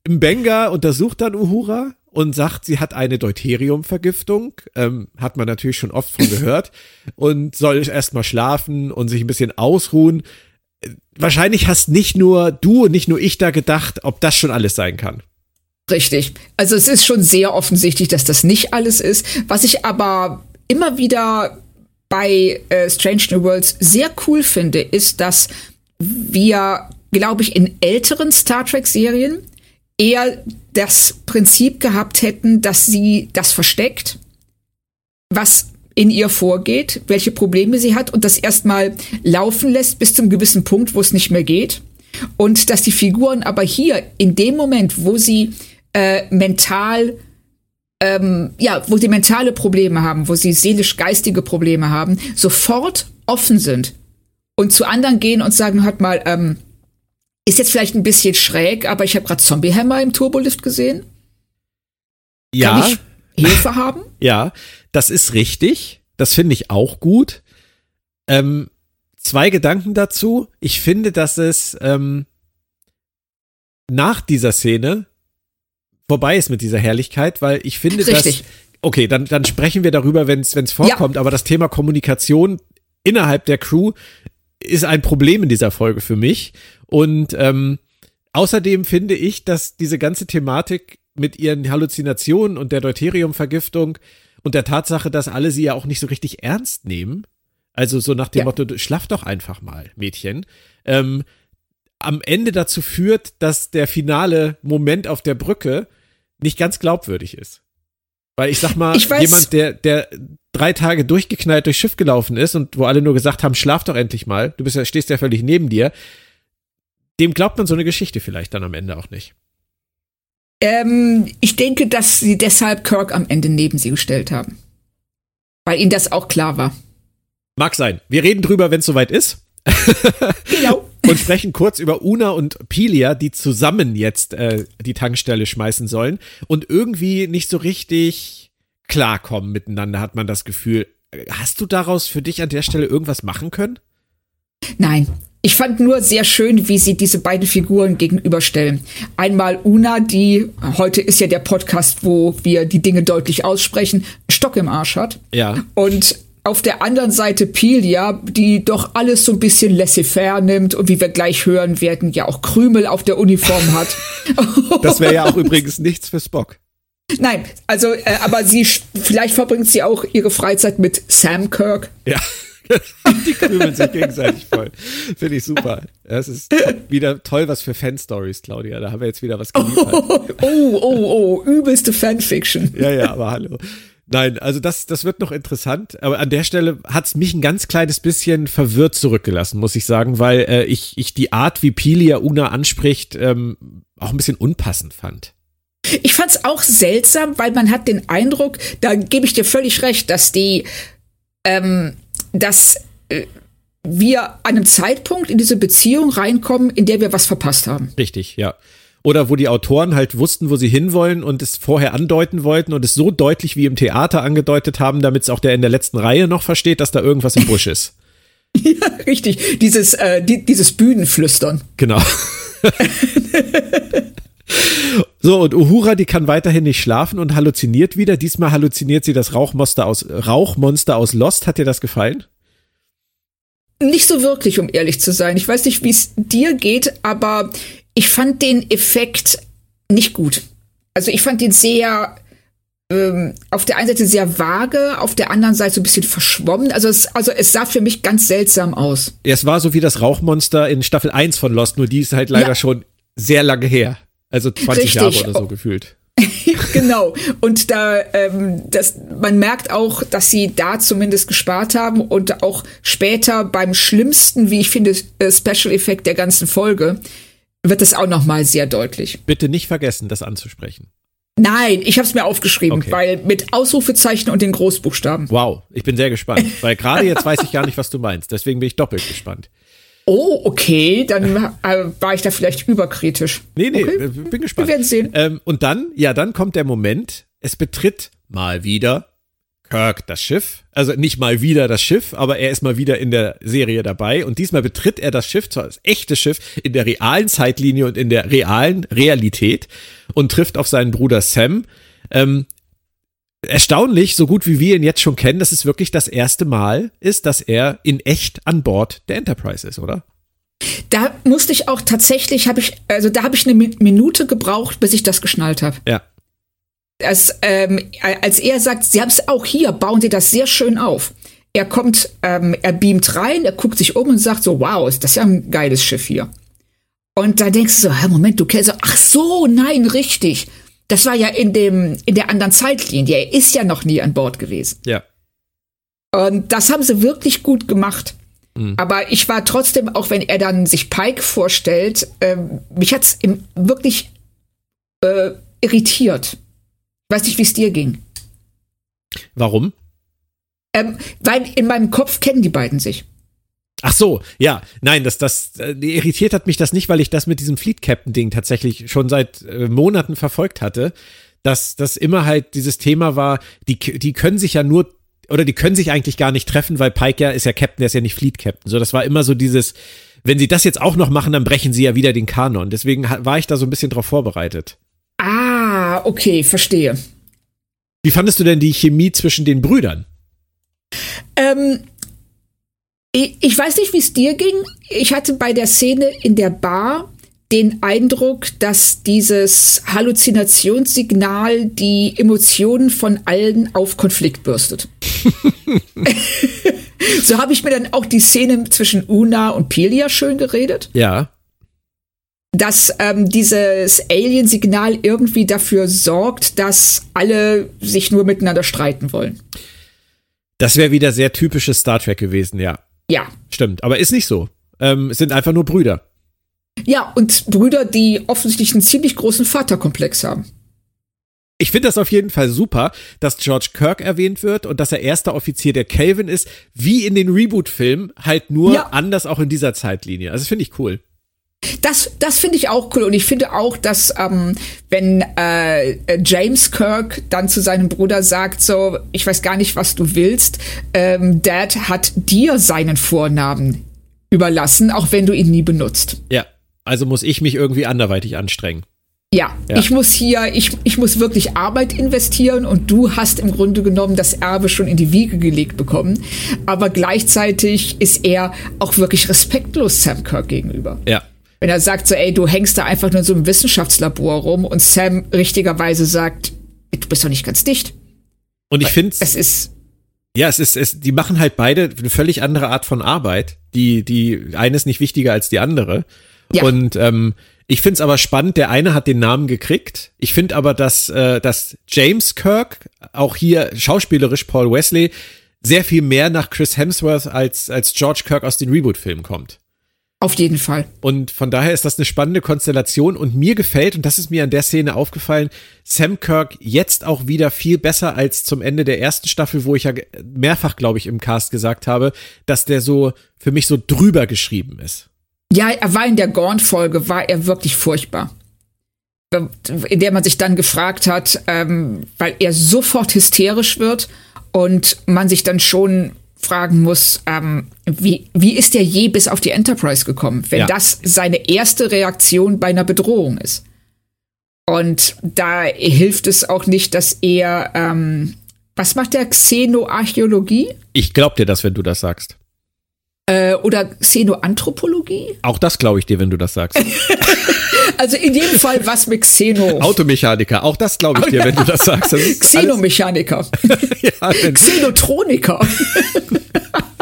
Speaker 1: Mbenga untersucht dann Uhura und sagt, sie hat eine Deuteriumvergiftung. Ähm, hat man natürlich schon oft von gehört. Und soll erstmal schlafen und sich ein bisschen ausruhen. Wahrscheinlich hast nicht nur du und nicht nur ich da gedacht, ob das schon alles sein kann.
Speaker 2: Richtig. Also es ist schon sehr offensichtlich, dass das nicht alles ist. Was ich aber immer wieder bei äh, Strange New Worlds sehr cool finde, ist, dass wir, glaube ich, in älteren Star Trek-Serien eher das Prinzip gehabt hätten, dass sie das versteckt, was in ihr vorgeht, welche Probleme sie hat und das erstmal laufen lässt bis zum gewissen Punkt, wo es nicht mehr geht. Und dass die Figuren aber hier in dem Moment, wo sie äh, mental, ähm, ja, wo sie mentale Probleme haben, wo sie seelisch-geistige Probleme haben, sofort offen sind und zu anderen gehen und sagen, hört mal, ähm, ist jetzt vielleicht ein bisschen schräg, aber ich habe gerade Zombiehammer im Turbolift gesehen.
Speaker 1: Ja.
Speaker 2: Kann ich Hilfe haben?
Speaker 1: Ja, das ist richtig. Das finde ich auch gut. Ähm, zwei Gedanken dazu. Ich finde, dass es ähm, nach dieser Szene vorbei ist mit dieser Herrlichkeit, weil ich finde,
Speaker 2: Richtig.
Speaker 1: dass. Okay, dann, dann sprechen wir darüber, wenn es vorkommt, aber das Thema Kommunikation innerhalb der Crew ist ein Problem in dieser Folge für mich. Und ähm, außerdem finde ich, dass diese ganze Thematik mit ihren Halluzinationen und der Deuteriumvergiftung und der Tatsache, dass alle sie ja auch nicht so richtig ernst nehmen, also so nach dem
Speaker 2: Ja.
Speaker 1: Motto, schlaf doch einfach mal, Mädchen, ähm, am Ende dazu führt, dass der finale Moment auf der Brücke nicht ganz glaubwürdig ist. Weil ich sag mal,
Speaker 2: Ich
Speaker 1: jemand, der, der drei Tage durchgeknallt durchs Schiff gelaufen ist und wo alle nur gesagt haben, schlaf doch endlich mal, du bist ja, stehst ja völlig neben dir, dem glaubt man so eine Geschichte vielleicht dann am Ende auch nicht.
Speaker 2: Ähm, ich denke, dass sie deshalb Kirk am Ende neben sie gestellt haben. Weil ihnen das auch klar war.
Speaker 1: Mag sein. Wir reden drüber, wenn es soweit ist.
Speaker 2: Genau.
Speaker 1: und sprechen kurz über Una und Pilia, die zusammen jetzt äh, die Tankstelle schmeißen sollen und irgendwie nicht so richtig klarkommen miteinander, hat man das Gefühl. Hast du daraus für dich an der Stelle irgendwas machen können?
Speaker 2: Nein. Ich fand nur sehr schön, wie sie diese beiden Figuren gegenüberstellen. Einmal Una, die, heute ist ja der Podcast, wo wir die Dinge deutlich aussprechen, Stock im Arsch hat.
Speaker 1: Ja.
Speaker 2: Und auf der anderen Seite Pilia, die doch alles so ein bisschen laissez-faire nimmt und wie wir gleich hören werden, ja auch Krümel auf der Uniform hat.
Speaker 1: Das wäre ja auch übrigens nichts für Spock.
Speaker 2: Nein, also, äh, aber sie, vielleicht verbringt sie auch ihre Freizeit mit Sam Kirk.
Speaker 1: Ja. Die krümeln sich gegenseitig voll. Finde ich super. Das ist wieder toll, was für Fan-Stories, Claudia. Da haben wir jetzt wieder was geliefert.
Speaker 2: Oh, oh, oh, übelste Fanfiction.
Speaker 1: Ja, ja, aber hallo. Nein, also das, das wird noch interessant. Aber an der Stelle hat's mich ein ganz kleines bisschen verwirrt zurückgelassen, muss ich sagen, weil äh, ich, ich die Art, wie Pilia Una anspricht, ähm, auch ein bisschen unpassend fand.
Speaker 2: Ich fand's auch seltsam, weil man hat den Eindruck, da gebe ich dir völlig recht, dass die, ähm, dass äh, wir an einem Zeitpunkt in diese Beziehung reinkommen, in der wir was verpasst haben.
Speaker 1: Richtig, ja. Oder wo die Autoren halt wussten, wo sie hinwollen und es vorher andeuten wollten und es so deutlich wie im Theater angedeutet haben, damit es auch der in der letzten Reihe noch versteht, dass da irgendwas im Busch ist.
Speaker 2: Ja, richtig. Dieses, äh, die, dieses Bühnenflüstern.
Speaker 1: Genau. so, und Uhura, die kann weiterhin nicht schlafen und halluziniert wieder. Diesmal halluziniert sie das Rauchmonster aus, Rauchmonster aus Lost. Hat dir das gefallen?
Speaker 2: Nicht so wirklich, um ehrlich zu sein. Ich weiß nicht, wie es dir geht, aber ich fand den Effekt nicht gut. Also ich fand den sehr ähm, auf der einen Seite sehr vage, auf der anderen Seite so ein bisschen verschwommen. Also es, also es sah für mich ganz seltsam aus.
Speaker 1: Es war so wie das Rauchmonster in Staffel 1 von Lost, nur die ist halt leider
Speaker 2: Ja.
Speaker 1: schon sehr lange her. Also 20
Speaker 2: Richtig.
Speaker 1: Jahre oder so gefühlt.
Speaker 2: genau. Und da, ähm, das, man merkt auch, dass sie da zumindest gespart haben und auch später beim schlimmsten, wie ich finde, äh, Special Effekt der ganzen Folge wird es auch noch mal sehr deutlich.
Speaker 1: Bitte nicht vergessen, das anzusprechen.
Speaker 2: Nein, ich habe es mir aufgeschrieben, okay. weil mit Ausrufezeichen und den Großbuchstaben.
Speaker 1: Wow, ich bin sehr gespannt, weil gerade jetzt weiß ich gar nicht, was du meinst. Deswegen bin ich doppelt gespannt.
Speaker 2: Oh, okay, dann äh, war ich da vielleicht überkritisch.
Speaker 1: Nee, nee,
Speaker 2: okay.
Speaker 1: bin gespannt.
Speaker 2: Wir werden sehen.
Speaker 1: Ähm, und dann, ja, dann kommt der Moment, es betritt mal wieder Kirk das Schiff. Also nicht mal wieder das Schiff, aber er ist mal wieder in der Serie dabei. Und diesmal betritt er das Schiff, zwar das echte Schiff, in der realen Zeitlinie und in der realen Realität und trifft auf seinen Bruder Sam. Ähm, erstaunlich, so gut wie wir ihn jetzt schon kennen, dass es wirklich das erste Mal ist, dass er in echt an Bord der Enterprise ist, oder?
Speaker 2: Da musste ich auch tatsächlich, habe ich, also da habe ich eine Minute gebraucht, bis ich das geschnallt habe.
Speaker 1: Ja.
Speaker 2: Das, ähm, als er sagt, sie haben es auch hier, bauen sie das sehr schön auf. Er kommt, ähm, er beamt rein, er guckt sich um und sagt so, wow, das ist ja ein geiles Schiff hier. Und da denkst du so, Moment, du kennst so, ach so, nein, richtig. Das war ja in dem, in der anderen Zeitlinie. Er ist ja noch nie an Bord gewesen.
Speaker 1: Ja.
Speaker 2: Und das haben sie wirklich gut gemacht. Mhm. Aber ich war trotzdem, auch wenn er dann sich Pike vorstellt, äh, mich hat's im, wirklich äh, irritiert. Ich weiß nicht, wie es dir ging.
Speaker 1: Warum?
Speaker 2: Ähm, weil in meinem Kopf kennen die beiden sich.
Speaker 1: Ach so, ja, nein, das, das, äh, irritiert hat mich das nicht, weil ich das mit diesem Fleet Captain Ding tatsächlich schon seit äh, Monaten verfolgt hatte, dass das immer halt dieses Thema war, die, die können sich ja nur oder die können sich eigentlich gar nicht treffen, weil Pike ja ist ja Captain, der ist ja nicht Fleet Captain. So, das war immer so dieses, wenn sie das jetzt auch noch machen, dann brechen sie ja wieder den Kanon. Deswegen war ich da so ein bisschen drauf vorbereitet.
Speaker 2: Ah, okay, verstehe.
Speaker 1: Wie fandest du denn die Chemie zwischen den Brüdern?
Speaker 2: Ähm, ich weiß nicht, wie es dir ging. Ich hatte bei der Szene in der Bar den Eindruck, dass dieses Halluzinationssignal die Emotionen von allen auf Konflikt bürstet. so habe ich mir dann auch die Szene zwischen Una und Pelia schön geredet.
Speaker 1: Ja.
Speaker 2: Dass ähm, dieses Alien-Signal irgendwie dafür sorgt, dass alle sich nur miteinander streiten wollen.
Speaker 1: Das wäre wieder sehr typisches Star Trek gewesen, ja.
Speaker 2: Ja.
Speaker 1: Stimmt, aber ist nicht so. Ähm, es sind einfach nur Brüder.
Speaker 2: Ja, und Brüder, die offensichtlich einen ziemlich großen Vaterkomplex haben.
Speaker 1: Ich finde das auf jeden Fall super, dass George Kirk erwähnt wird und dass er erster Offizier der Kelvin ist, wie in den Reboot-Filmen, halt nur ja. anders auch in dieser Zeitlinie. Also das finde ich cool.
Speaker 2: Das, das finde ich auch cool und ich finde auch, dass ähm, wenn äh, James Kirk dann zu seinem Bruder sagt, so, ich weiß gar nicht, was du willst, ähm, Dad hat dir seinen Vornamen überlassen, auch wenn du ihn nie benutzt.
Speaker 1: Ja, also muss ich mich irgendwie anderweitig anstrengen.
Speaker 2: Ja, ja, ich muss hier, ich, ich muss wirklich Arbeit investieren und du hast im Grunde genommen das Erbe schon in die Wiege gelegt bekommen. Aber gleichzeitig ist er auch wirklich respektlos Sam Kirk gegenüber.
Speaker 1: Ja.
Speaker 2: Wenn er sagt so, ey, du hängst da einfach nur in so einem Wissenschaftslabor rum und Sam richtigerweise sagt, du bist doch nicht ganz dicht.
Speaker 1: Und ich finde
Speaker 2: es ist
Speaker 1: ja, es ist, es, die machen halt beide eine völlig andere Art von Arbeit. Die, die eine ist nicht wichtiger als die andere. Ja. Und ähm, ich find's aber spannend, der eine hat den Namen gekriegt. Ich finde aber, dass, äh, dass James Kirk, auch hier schauspielerisch Paul Wesley, sehr viel mehr nach Chris Hemsworth als, als George Kirk aus den Reboot-Filmen kommt.
Speaker 2: Auf jeden Fall.
Speaker 1: Und von daher ist das eine spannende Konstellation und mir gefällt, und das ist mir an der Szene aufgefallen, Sam Kirk jetzt auch wieder viel besser als zum Ende der ersten Staffel, wo ich ja mehrfach, glaube ich, im Cast gesagt habe, dass der so für mich so drüber geschrieben ist.
Speaker 2: Ja, er war in der Gaunt-Folge, war er wirklich furchtbar. In der man sich dann gefragt hat, ähm, weil er sofort hysterisch wird und man sich dann schon fragen muss, ähm, wie, wie ist er je bis auf die Enterprise gekommen, wenn ja. das seine erste Reaktion bei einer Bedrohung ist? Und da hilft es auch nicht, dass er, ähm, was macht der Xenoarchäologie?
Speaker 1: Ich glaub dir das, wenn du das sagst.
Speaker 2: Äh, oder Xenoanthropologie?
Speaker 1: Auch das glaube ich dir, wenn du das sagst.
Speaker 2: also in jedem Fall was mit Xeno.
Speaker 1: Automechaniker, auch das glaube ich dir, wenn du das sagst. Das
Speaker 2: Xenomechaniker. ja, Xenotroniker.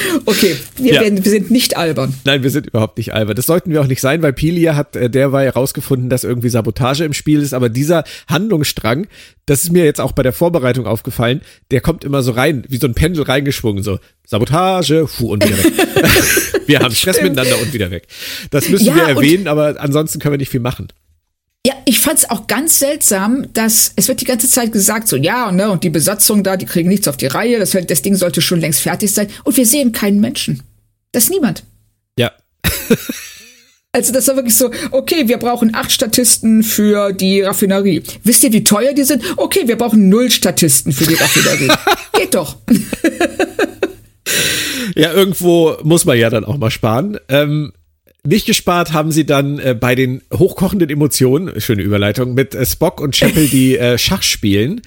Speaker 2: Okay, wir, ja. werden, wir sind nicht albern.
Speaker 1: Nein, wir sind überhaupt nicht albern. Das sollten wir auch nicht sein, weil Pilia hat äh, derweil herausgefunden, dass irgendwie Sabotage im Spiel ist. Aber dieser Handlungsstrang, das ist mir jetzt auch bei der Vorbereitung aufgefallen, der kommt immer so rein, wie so ein Pendel reingeschwungen, so Sabotage, fu und wieder weg. wir haben Stress Stimmt. miteinander und wieder weg. Das müssen ja, wir erwähnen, aber ansonsten können wir nicht viel machen.
Speaker 2: Ja, ich fand es auch ganz seltsam, dass es wird die ganze Zeit gesagt, so ja, ne, und die Besatzung da, die kriegen nichts auf die Reihe, das, das Ding sollte schon längst fertig sein. Und wir sehen keinen Menschen. Das ist niemand.
Speaker 1: Ja.
Speaker 2: Also das war wirklich so, okay, wir brauchen acht Statisten für die Raffinerie. Wisst ihr, wie teuer die sind? Okay, wir brauchen null Statisten für die Raffinerie. Geht doch.
Speaker 1: ja, irgendwo muss man ja dann auch mal sparen. Ähm, nicht gespart haben sie dann äh, bei den hochkochenden Emotionen, schöne Überleitung, mit äh, Spock und Chapel, die äh, Schach spielen.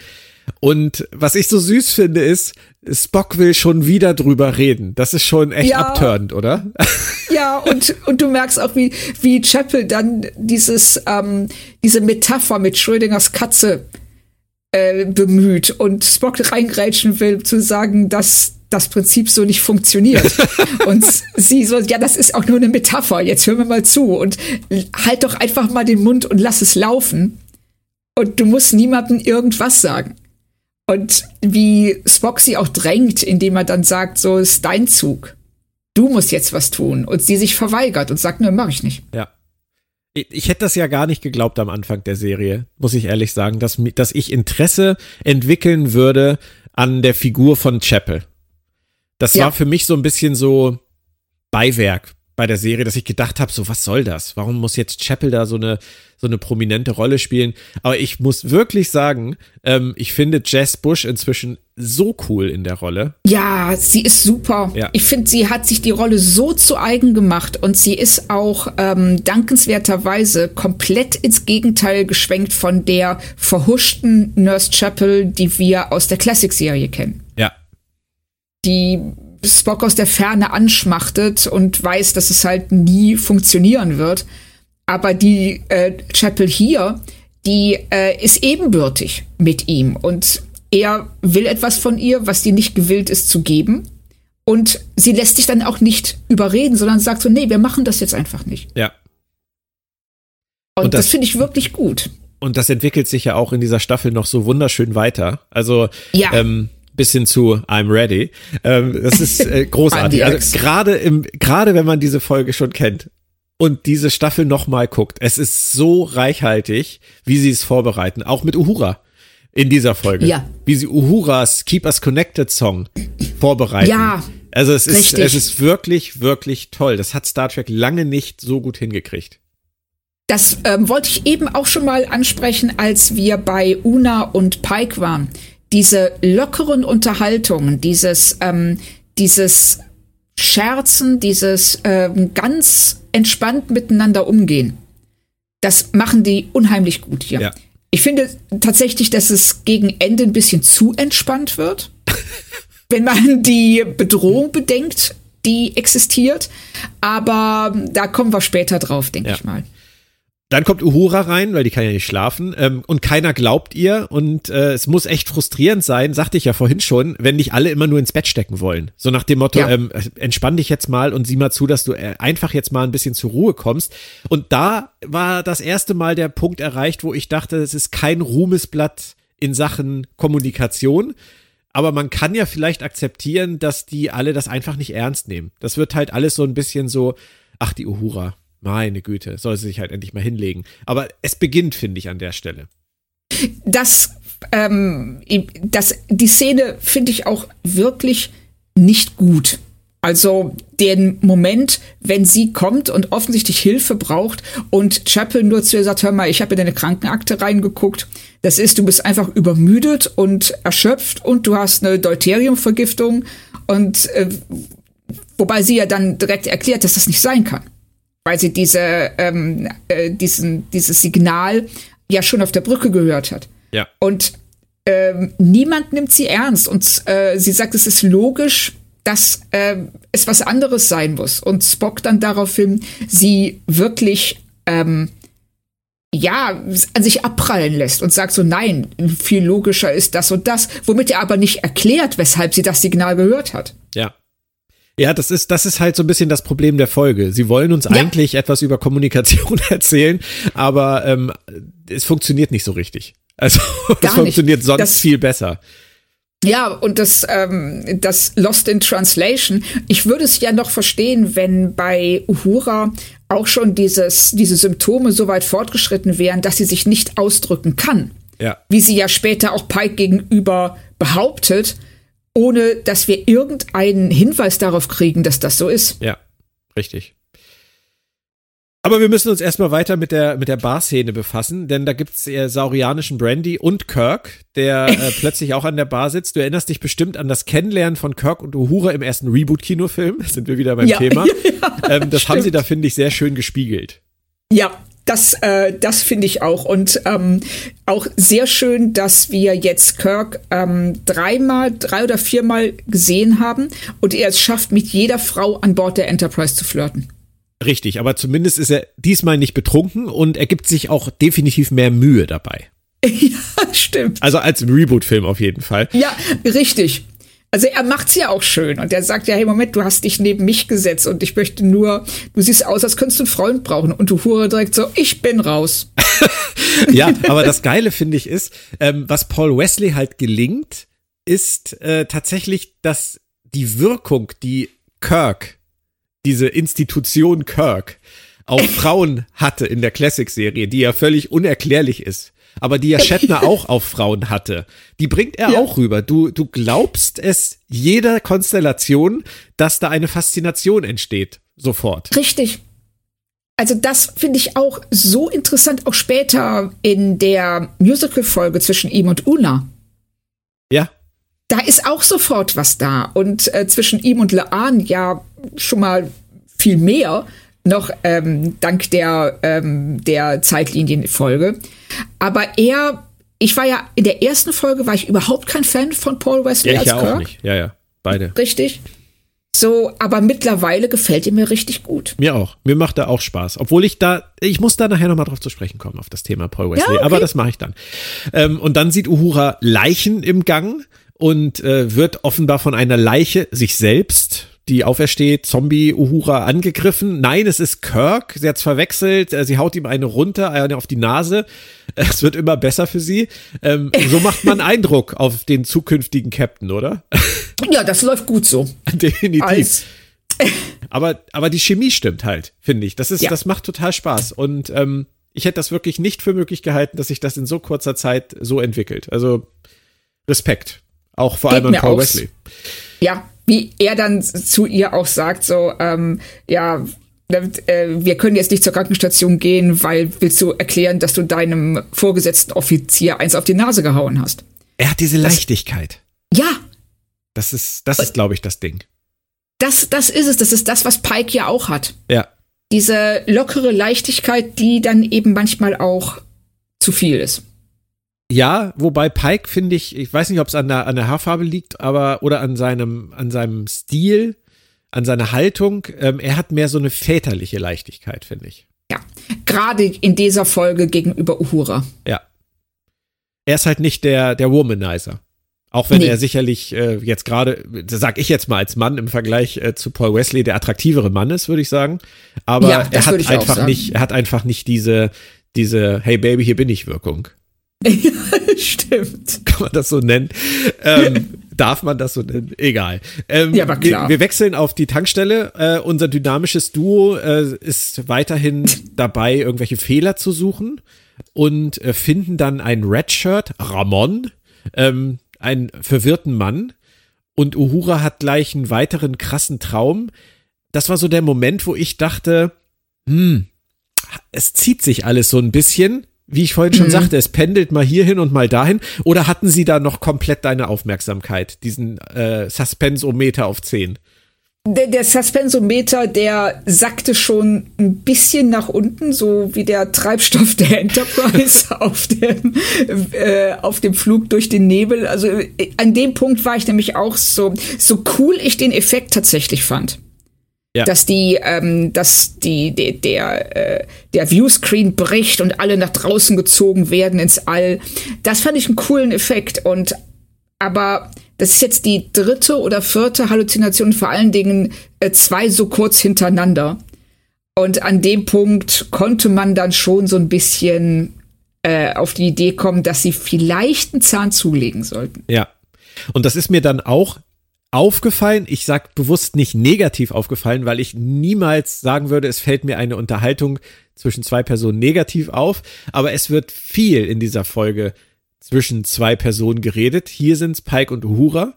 Speaker 1: Und was ich so süß finde, ist, Spock will schon wieder drüber reden. Das ist schon echt ja. abturnt, oder?
Speaker 2: Ja, und, und du merkst auch, wie, wie Chapel dann dieses, ähm, diese Metapher mit Schrödingers Katze äh, bemüht und Spock reingrätschen will, zu sagen, dass das Prinzip so nicht funktioniert. und sie so, ja, das ist auch nur eine Metapher, jetzt hören wir mal zu und halt doch einfach mal den Mund und lass es laufen. Und du musst niemandem irgendwas sagen. Und wie Spock sie auch drängt, indem er dann sagt, so ist dein Zug. Du musst jetzt was tun. Und sie sich verweigert und sagt, ne, mach ich nicht.
Speaker 1: Ja. Ich hätte das ja gar nicht geglaubt am Anfang der Serie, muss ich ehrlich sagen, dass, dass ich Interesse entwickeln würde an der Figur von Chapel. Das ja. war für mich so ein bisschen so Beiwerk bei der Serie, dass ich gedacht habe, so was soll das? Warum muss jetzt Chapel da so eine so eine prominente Rolle spielen? Aber ich muss wirklich sagen, ähm, ich finde Jess Bush inzwischen so cool in der Rolle.
Speaker 2: Ja, sie ist super. Ja. Ich finde, sie hat sich die Rolle so zu eigen gemacht und sie ist auch ähm, dankenswerterweise komplett ins Gegenteil geschwenkt von der verhuschten Nurse Chapel, die wir aus der Classic-Serie kennen.
Speaker 1: Ja,
Speaker 2: die Spock aus der Ferne anschmachtet und weiß, dass es halt nie funktionieren wird. Aber die äh, Chapel hier, die äh, ist ebenbürtig mit ihm und er will etwas von ihr, was sie nicht gewillt ist zu geben. Und sie lässt sich dann auch nicht überreden, sondern sagt so, nee, wir machen das jetzt einfach nicht.
Speaker 1: Ja.
Speaker 2: Und, und das, das finde ich wirklich gut.
Speaker 1: Und das entwickelt sich ja auch in dieser Staffel noch so wunderschön weiter. Also, ja. ähm, bis hin zu I'm ready. Ähm, das ist äh, großartig. also gerade im, gerade wenn man diese Folge schon kennt und diese Staffel nochmal guckt, es ist so reichhaltig, wie sie es vorbereiten. Auch mit Uhura in dieser Folge.
Speaker 2: Ja.
Speaker 1: Wie sie Uhuras Keep Us Connected Song vorbereiten.
Speaker 2: Ja.
Speaker 1: Also es ist, es ist wirklich, wirklich toll. Das hat Star Trek lange nicht so gut hingekriegt.
Speaker 2: Das ähm, wollte ich eben auch schon mal ansprechen, als wir bei Una und Pike waren diese lockeren Unterhaltungen, dieses, ähm, dieses Scherzen, dieses ähm, ganz entspannt miteinander umgehen, das machen die unheimlich gut hier. Ja. Ich finde tatsächlich, dass es gegen Ende ein bisschen zu entspannt wird, wenn man die Bedrohung bedenkt, die existiert. Aber da kommen wir später drauf, denke ja. ich mal.
Speaker 1: Dann kommt Uhura rein, weil die kann ja nicht schlafen ähm, und keiner glaubt ihr und äh, es muss echt frustrierend sein, sagte ich ja vorhin schon, wenn dich alle immer nur ins Bett stecken wollen. So nach dem Motto, ja. ähm, entspann dich jetzt mal und sieh mal zu, dass du äh, einfach jetzt mal ein bisschen zur Ruhe kommst. Und da war das erste Mal der Punkt erreicht, wo ich dachte, es ist kein Ruhmesblatt in Sachen Kommunikation. Aber man kann ja vielleicht akzeptieren, dass die alle das einfach nicht ernst nehmen. Das wird halt alles so ein bisschen so, ach, die Uhura, meine Güte, soll sie sich halt endlich mal hinlegen. Aber es beginnt, finde ich, an der Stelle.
Speaker 2: Das, ähm, das, die Szene finde ich auch wirklich nicht gut. Also den Moment, wenn sie kommt und offensichtlich Hilfe braucht und Chapel nur zu ihr sagt, hör mal, ich habe in deine Krankenakte reingeguckt. Das ist, du bist einfach übermüdet und erschöpft und du hast eine Deuteriumvergiftung und äh, wobei sie ja dann direkt erklärt, dass das nicht sein kann weil sie diese, ähm, äh, diesen, dieses Signal ja schon auf der Brücke gehört hat.
Speaker 1: Ja.
Speaker 2: Und ähm, niemand nimmt sie ernst. Und äh, sie sagt, es ist logisch, dass äh, es was anderes sein muss. Und Spock dann daraufhin sie wirklich ähm, ja, an sich abprallen lässt und sagt so, nein, viel logischer ist das und das, womit er aber nicht erklärt, weshalb sie das Signal gehört hat.
Speaker 1: Ja. Das ist, das ist halt so ein bisschen das Problem der Folge. Sie wollen uns ja. eigentlich etwas über Kommunikation erzählen, aber ähm, es funktioniert nicht so richtig. Also es funktioniert sonst das, viel besser.
Speaker 2: Ja, und das, ähm, das Lost in Translation, ich würde es ja noch verstehen, wenn bei Uhura auch schon dieses, diese Symptome so weit fortgeschritten wären, dass sie sich nicht ausdrücken kann.
Speaker 1: Ja.
Speaker 2: Wie sie ja später auch Pike gegenüber behauptet, ohne dass wir irgendeinen Hinweis darauf kriegen, dass das so ist.
Speaker 1: Ja, richtig. Aber wir müssen uns erstmal weiter mit der, mit der Bar-Szene befassen, denn da gibt's äh, saurianischen Brandy und Kirk, der äh, plötzlich auch an der Bar sitzt. Du erinnerst dich bestimmt an das Kennenlernen von Kirk und Uhura im ersten Reboot-Kinofilm. Sind wir wieder beim ja, Thema. Ja, ähm, das stimmt. haben sie da, finde ich, sehr schön gespiegelt.
Speaker 2: Ja, das, äh, das finde ich auch. Und ähm, auch sehr schön, dass wir jetzt Kirk ähm, dreimal, drei oder viermal gesehen haben und er es schafft, mit jeder Frau an Bord der Enterprise zu flirten.
Speaker 1: Richtig, aber zumindest ist er diesmal nicht betrunken und er gibt sich auch definitiv mehr Mühe dabei.
Speaker 2: Ja, stimmt.
Speaker 1: Also als im Reboot-Film auf jeden Fall.
Speaker 2: Ja, richtig. Also er macht's ja auch schön und er sagt ja, hey Moment, du hast dich neben mich gesetzt und ich möchte nur, du siehst aus, als könntest du einen Freund brauchen und du hure direkt so, ich bin raus.
Speaker 1: ja, aber das Geile finde ich ist, ähm, was Paul Wesley halt gelingt, ist äh, tatsächlich, dass die Wirkung, die Kirk diese Institution Kirk auf Frauen hatte in der Classic-Serie, die ja völlig unerklärlich ist, aber die ja Shatner auch auf Frauen hatte, die bringt er ja. auch rüber. Du, du glaubst es jeder Konstellation, dass da eine Faszination entsteht, sofort.
Speaker 2: Richtig. Also das finde ich auch so interessant, auch später in der Musical-Folge zwischen ihm und Una.
Speaker 1: Ja.
Speaker 2: Da ist auch sofort was da. Und äh, zwischen ihm und Laan ja schon mal viel mehr, noch ähm, dank der, ähm, der Zeitlinienfolge. Aber er, ich war ja, in der ersten Folge war ich überhaupt kein Fan von Paul Wesley
Speaker 1: ja, ich
Speaker 2: als
Speaker 1: ja auch nicht. Ja, ja, beide.
Speaker 2: Richtig. So, aber mittlerweile gefällt er mir richtig gut.
Speaker 1: Mir auch. Mir macht er auch Spaß. Obwohl ich da, ich muss da nachher nochmal drauf zu sprechen kommen, auf das Thema Paul Wesley. Ja, okay. Aber das mache ich dann. Ähm, und dann sieht Uhura Leichen im Gang und äh, wird offenbar von einer Leiche sich selbst die aufersteht, Zombie Uhura angegriffen. Nein, es ist Kirk. Sie hat's verwechselt. Äh, sie haut ihm eine runter, eine auf die Nase. Es wird immer besser für sie. Ähm, so macht man Eindruck auf den zukünftigen Captain, oder?
Speaker 2: Ja, das läuft gut so.
Speaker 1: Definitiv. Als aber, aber die Chemie stimmt halt, finde ich. Das ist, ja. das macht total Spaß. Und ähm, ich hätte das wirklich nicht für möglich gehalten, dass sich das in so kurzer Zeit so entwickelt. Also Respekt. Auch vor Geht allem an Paul Wesley.
Speaker 2: Ja, wie er dann zu ihr auch sagt, so, ähm, ja, äh, wir können jetzt nicht zur Krankenstation gehen, weil willst du erklären, dass du deinem vorgesetzten Offizier eins auf die Nase gehauen hast.
Speaker 1: Er hat diese Leichtigkeit.
Speaker 2: Das, ja.
Speaker 1: Das ist, das ist, glaube ich, das Ding.
Speaker 2: Das, das ist es. Das ist das, was Pike ja auch hat.
Speaker 1: Ja.
Speaker 2: Diese lockere Leichtigkeit, die dann eben manchmal auch zu viel ist.
Speaker 1: Ja, wobei Pike finde ich, ich weiß nicht, ob es an der, an der Haarfarbe liegt, aber oder an seinem, an seinem Stil, an seiner Haltung. Ähm, er hat mehr so eine väterliche Leichtigkeit, finde ich.
Speaker 2: Ja, gerade in dieser Folge gegenüber Uhura.
Speaker 1: Ja. Er ist halt nicht der, der Womanizer. Auch wenn nee. er sicherlich äh, jetzt gerade, sag ich jetzt mal als Mann im Vergleich äh, zu Paul Wesley der attraktivere Mann ist, würde ich sagen. Aber ja, er hat einfach nicht, er hat einfach nicht diese, diese Hey Baby, hier bin ich Wirkung.
Speaker 2: Ja, stimmt.
Speaker 1: Kann man das so nennen? Ähm, darf man das so nennen? Egal. Ähm,
Speaker 2: ja, aber klar.
Speaker 1: Wir, wir, wechseln auf die Tankstelle. Äh, unser dynamisches Duo äh, ist weiterhin dabei, irgendwelche Fehler zu suchen und äh, finden dann ein Redshirt, Ramon, ähm, einen verwirrten Mann. Und Uhura hat gleich einen weiteren krassen Traum. Das war so der Moment, wo ich dachte, hm, es zieht sich alles so ein bisschen wie ich vorhin schon mhm. sagte, es pendelt mal hierhin und mal dahin. Oder hatten sie da noch komplett deine Aufmerksamkeit, diesen äh, Suspensometer auf 10?
Speaker 2: Der, der Suspensometer, der sackte schon ein bisschen nach unten, so wie der Treibstoff der Enterprise auf dem, äh, auf dem Flug durch den Nebel. Also äh, an dem Punkt war ich nämlich auch so, so cool ich den Effekt tatsächlich fand. Ja. Dass die, ähm, dass die, de, der, äh, der Viewscreen bricht und alle nach draußen gezogen werden ins All. Das fand ich einen coolen Effekt. Und aber Das ist jetzt die dritte oder vierte Halluzination, vor allen Dingen äh, zwei so kurz hintereinander. Und an dem Punkt konnte man dann schon so ein bisschen äh, auf die Idee kommen, dass sie vielleicht einen Zahn zulegen sollten.
Speaker 1: Ja. Und das ist mir dann auch aufgefallen. Ich sag bewusst nicht negativ aufgefallen, weil ich niemals sagen würde, es fällt mir eine Unterhaltung zwischen zwei Personen negativ auf. Aber es wird viel in dieser Folge zwischen zwei Personen geredet. Hier sind es Pike und Uhura.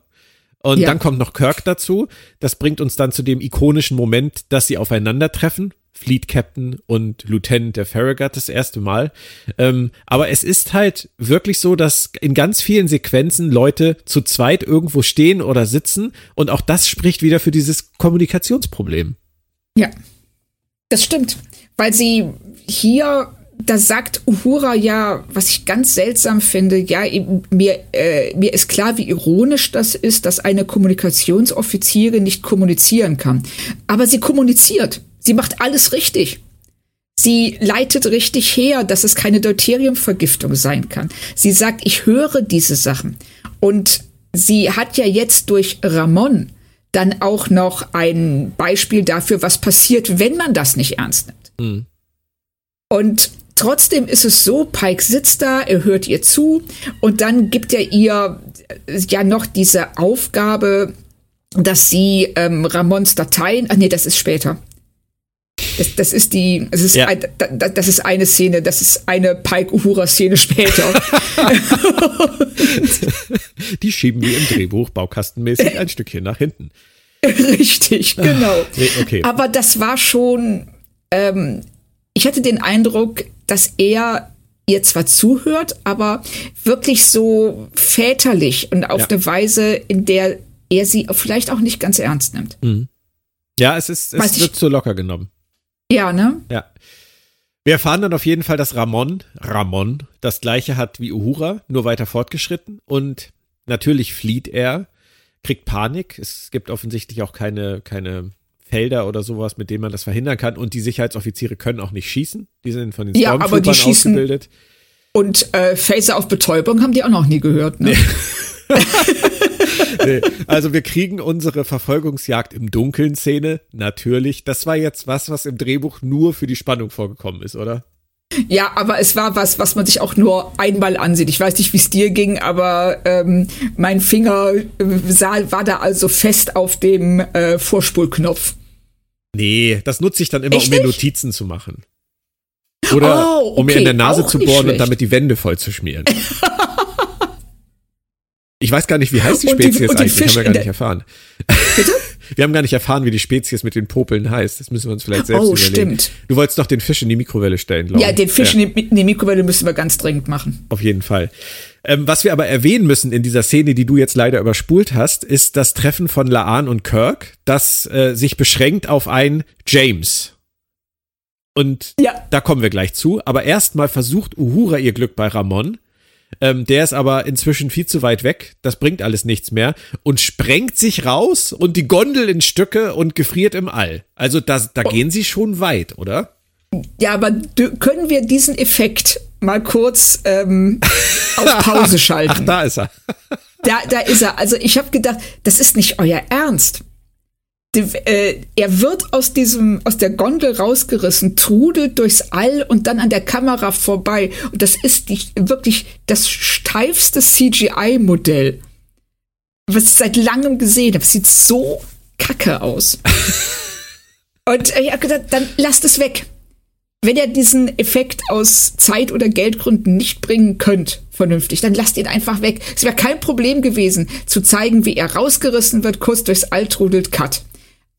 Speaker 1: Und ja. dann kommt noch Kirk dazu. Das bringt uns dann zu dem ikonischen Moment, dass sie aufeinandertreffen. Fleet Captain und Lieutenant der Farragut das erste Mal. Ähm, aber es ist halt wirklich so, dass in ganz vielen Sequenzen Leute zu zweit irgendwo stehen oder sitzen und auch das spricht wieder für dieses Kommunikationsproblem.
Speaker 2: Ja, das stimmt, weil sie hier da sagt Uhura ja, was ich ganz seltsam finde, ja, mir, äh, mir ist klar, wie ironisch das ist, dass eine Kommunikationsoffizierin nicht kommunizieren kann. Aber sie kommuniziert. Sie macht alles richtig. Sie leitet richtig her, dass es keine Deuteriumvergiftung sein kann. Sie sagt, ich höre diese Sachen. Und sie hat ja jetzt durch Ramon dann auch noch ein Beispiel dafür, was passiert, wenn man das nicht ernst nimmt. Mhm. Und trotzdem ist es so, Pike sitzt da, er hört ihr zu und dann gibt er ihr ja noch diese Aufgabe, dass sie ähm, Ramons Dateien, ach nee, das ist später. Das, das ist die, das ist, ja. ein, das ist eine Szene, das ist eine Pike Uhura Szene später.
Speaker 1: die schieben wir im Drehbuch baukastenmäßig ein Stückchen nach hinten.
Speaker 2: Richtig, genau. Nee, okay. Aber das war schon, ähm, ich hatte den Eindruck, dass er ihr zwar zuhört, aber wirklich so väterlich und auf ja. eine Weise, in der er sie vielleicht auch nicht ganz ernst nimmt. Mhm.
Speaker 1: Ja, es ist, es wird zu locker genommen.
Speaker 2: Ja, ne?
Speaker 1: Ja. Wir erfahren dann auf jeden Fall, dass Ramon, Ramon, das gleiche hat wie Uhura, nur weiter fortgeschritten und natürlich flieht er, kriegt Panik. Es gibt offensichtlich auch keine, keine Felder oder sowas, mit denen man das verhindern kann und die Sicherheitsoffiziere können auch nicht schießen. Die sind von den
Speaker 2: ja, aber die schießen ausgebildet. Und äh, Phaser auf Betäubung haben die auch noch nie gehört, ne? Nee.
Speaker 1: nee. Also wir kriegen unsere Verfolgungsjagd im Dunkeln Szene, natürlich. Das war jetzt was, was im Drehbuch nur für die Spannung vorgekommen ist, oder?
Speaker 2: Ja, aber es war was, was man sich auch nur einmal ansieht. Ich weiß nicht, wie es dir ging, aber ähm, mein Finger äh, sah, war da also fest auf dem äh, Vorspulknopf.
Speaker 1: Nee, das nutze ich dann immer, Echt um mir Notizen zu machen. Oder oh, okay. um mir in der Nase auch zu bohren und damit die Wände voll zu schmieren. Ich weiß gar nicht, wie heißt die Spezies die, eigentlich? Die haben wir gar nicht erfahren. Bitte? Wir haben gar nicht erfahren, wie die Spezies mit den Popeln heißt. Das müssen wir uns vielleicht selbst oh, überlegen. Stimmt. Du wolltest doch den Fisch in die Mikrowelle stellen, glaube
Speaker 2: ich. Ja, den Fisch ja. in die Mikrowelle müssen wir ganz dringend machen.
Speaker 1: Auf jeden Fall. Ähm, was wir aber erwähnen müssen in dieser Szene, die du jetzt leider überspult hast, ist das Treffen von Laan und Kirk, das äh, sich beschränkt auf ein James. Und ja. da kommen wir gleich zu. Aber erstmal versucht Uhura ihr Glück bei Ramon ähm, der ist aber inzwischen viel zu weit weg. Das bringt alles nichts mehr. Und sprengt sich raus und die Gondel in Stücke und gefriert im All. Also da, da gehen sie schon weit, oder?
Speaker 2: Ja, aber können wir diesen Effekt mal kurz ähm, auf Pause schalten?
Speaker 1: Ach, da ist er.
Speaker 2: da, da ist er. Also ich habe gedacht, das ist nicht euer Ernst. Äh, er wird aus diesem, aus der Gondel rausgerissen, trudelt durchs All und dann an der Kamera vorbei. Und das ist die, wirklich das steifste CGI-Modell, was ich seit langem gesehen habe. Sieht so kacke aus. und ich habe gedacht, dann lasst es weg. Wenn ihr diesen Effekt aus Zeit- oder Geldgründen nicht bringen könnt, vernünftig, dann lasst ihn einfach weg. Es wäre kein Problem gewesen, zu zeigen, wie er rausgerissen wird, kurz durchs All trudelt, cut.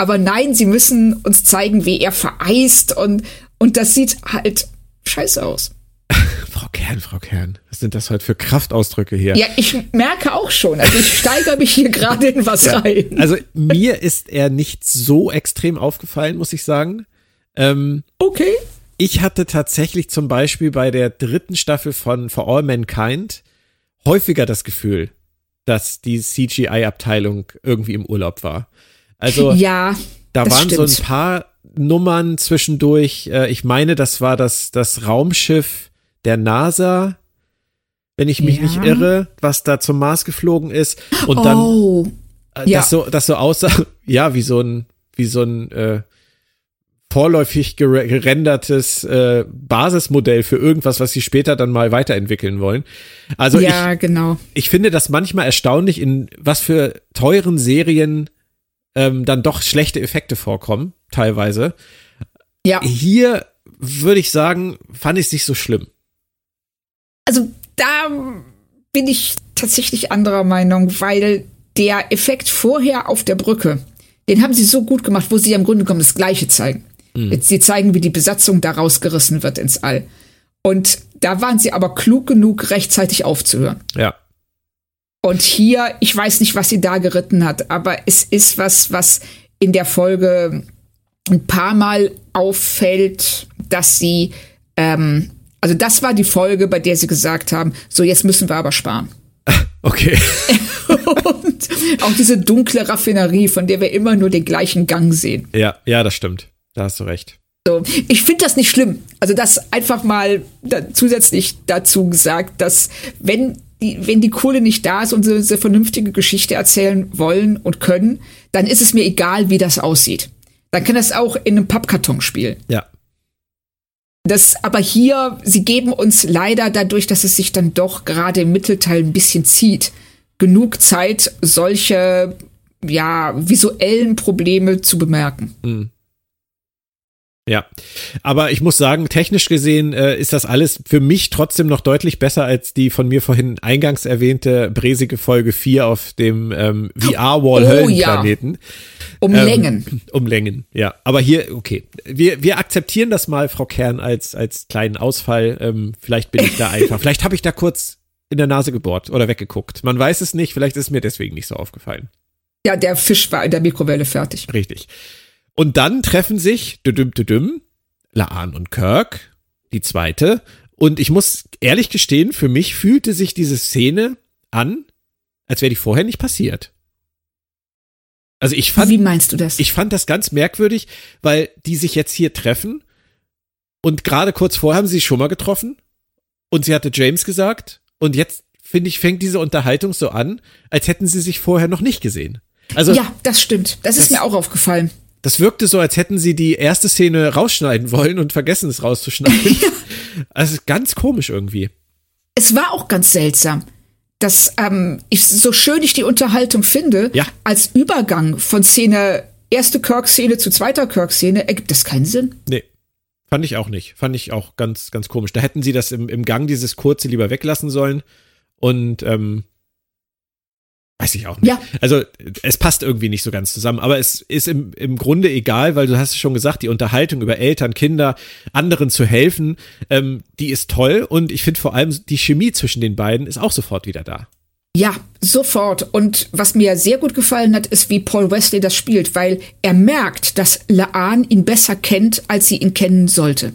Speaker 2: Aber nein, sie müssen uns zeigen, wie er vereist und, und das sieht halt scheiße aus.
Speaker 1: Frau Kern, Frau Kern, was sind das heute für Kraftausdrücke hier?
Speaker 2: Ja, ich merke auch schon. Also ich steigere mich hier gerade in was ja, rein.
Speaker 1: Also mir ist er nicht so extrem aufgefallen, muss ich sagen. Ähm,
Speaker 2: okay.
Speaker 1: Ich hatte tatsächlich zum Beispiel bei der dritten Staffel von For All Mankind häufiger das Gefühl, dass die CGI-Abteilung irgendwie im Urlaub war. Also
Speaker 2: ja,
Speaker 1: da waren stimmt. so ein paar Nummern zwischendurch. Äh, ich meine, das war das, das Raumschiff der NASA. wenn ich mich
Speaker 2: Ja.
Speaker 1: nicht irre, was da zum Mars geflogen ist und dann
Speaker 2: oh,
Speaker 1: äh,
Speaker 2: ja.
Speaker 1: das so das so aussah, ja, wie so ein wie so ein äh, vorläufig gere- gerendertes äh, Basismodell für irgendwas, was sie später dann mal weiterentwickeln wollen. Also
Speaker 2: ja, genau.
Speaker 1: ich, ich finde das manchmal erstaunlich, in was für teuren Serien ähm, dann doch schlechte Effekte vorkommen, teilweise.
Speaker 2: Ja,
Speaker 1: Hier würde ich sagen, fand ich es nicht so schlimm.
Speaker 2: also da bin ich tatsächlich anderer Meinung, weil der Effekt vorher auf der Brücke, den haben sie so gut gemacht, wo sie im Grunde genommen das Gleiche zeigen. Jetzt, sie zeigen, wie die Besatzung da rausgerissen wird ins All. Und da waren sie aber klug genug, rechtzeitig aufzuhören.
Speaker 1: Ja.
Speaker 2: Und hier, ich weiß nicht, was sie da geritten hat, aber es ist was, was in der Folge ein paar Mal auffällt, dass sie, ähm, also das war die Folge, bei der sie gesagt haben, so jetzt müssen wir aber sparen.
Speaker 1: Okay.
Speaker 2: Und auch diese dunkle Raffinerie, von der wir immer nur den gleichen Gang sehen.
Speaker 1: Ja, ja, das stimmt. Da hast du recht.
Speaker 2: So, ich finde das nicht schlimm. Also das einfach mal da, zusätzlich dazu gesagt, dass wenn die, wenn die Kohle nicht da ist und sie eine vernünftige Geschichte erzählen wollen und können, dann ist es mir egal, wie das aussieht. Dann kann das auch in einem Pappkarton spielen.
Speaker 1: Ja.
Speaker 2: Das, aber hier, sie geben uns leider dadurch, dass es sich dann doch gerade im Mittelteil ein bisschen zieht, genug Zeit, solche ja visuellen Probleme zu bemerken.
Speaker 1: Ja, aber ich muss sagen, technisch gesehen äh, ist das alles für mich trotzdem noch deutlich besser als die von mir vorhin eingangs erwähnte bresige Folge 4 auf dem ähm, VR-Wall
Speaker 2: Oh,
Speaker 1: Höllenplaneten.
Speaker 2: Um
Speaker 1: Ähm,
Speaker 2: Längen.
Speaker 1: Um Längen, ja. Aber hier, okay. Wir, wir akzeptieren das mal, Frau Kern, als, als kleinen Ausfall. Ähm, vielleicht bin ich da einfach. vielleicht habe ich da kurz in der Nase gebohrt oder weggeguckt. Man weiß es nicht, vielleicht ist mir deswegen nicht so aufgefallen.
Speaker 2: Ja, der Fisch war in der Mikrowelle fertig.
Speaker 1: Richtig. Und dann treffen sich düdüm düdüm Laan und Kirk, die zweite. Und ich muss ehrlich gestehen, für mich fühlte sich diese Szene an, als wäre die vorher nicht passiert. Also ich fand,
Speaker 2: Wie meinst du das?
Speaker 1: ich fand das ganz merkwürdig, weil die sich jetzt hier treffen und gerade kurz vorher haben sie sich schon mal getroffen und sie hatte James gesagt und jetzt finde ich fängt diese Unterhaltung so an, als hätten sie sich vorher noch nicht gesehen. Also
Speaker 2: ja, das stimmt. Das ist
Speaker 1: Das-
Speaker 2: mir auch aufgefallen.
Speaker 1: Das wirkte so, als hätten sie die erste Szene rausschneiden wollen und vergessen es rauszuschneiden. Also ganz komisch irgendwie.
Speaker 2: Es war auch ganz seltsam. dass ähm, ich, so schön ich die Unterhaltung finde,
Speaker 1: Ja.
Speaker 2: als Übergang von Szene, erste Kirk-Szene zu zweiter Kirk-Szene, ergibt das keinen Sinn.
Speaker 1: Nee. Fand ich auch nicht. Fand ich auch ganz, ganz komisch. Da hätten sie das im, im Gang, dieses kurze, lieber weglassen sollen. Und ähm, weiß ich auch nicht.
Speaker 2: Ja.
Speaker 1: Also es passt irgendwie nicht so ganz zusammen. Aber es ist im, im Grunde egal, weil du hast es schon gesagt, die Unterhaltung über Eltern, Kinder, anderen zu helfen, ähm, die ist toll. Und ich finde vor allem die Chemie zwischen den beiden ist auch sofort wieder da.
Speaker 2: Ja, sofort. Und was mir sehr gut gefallen hat, ist, wie Paul Wesley das spielt, weil er merkt, dass Laan ihn besser kennt, als sie ihn kennen sollte.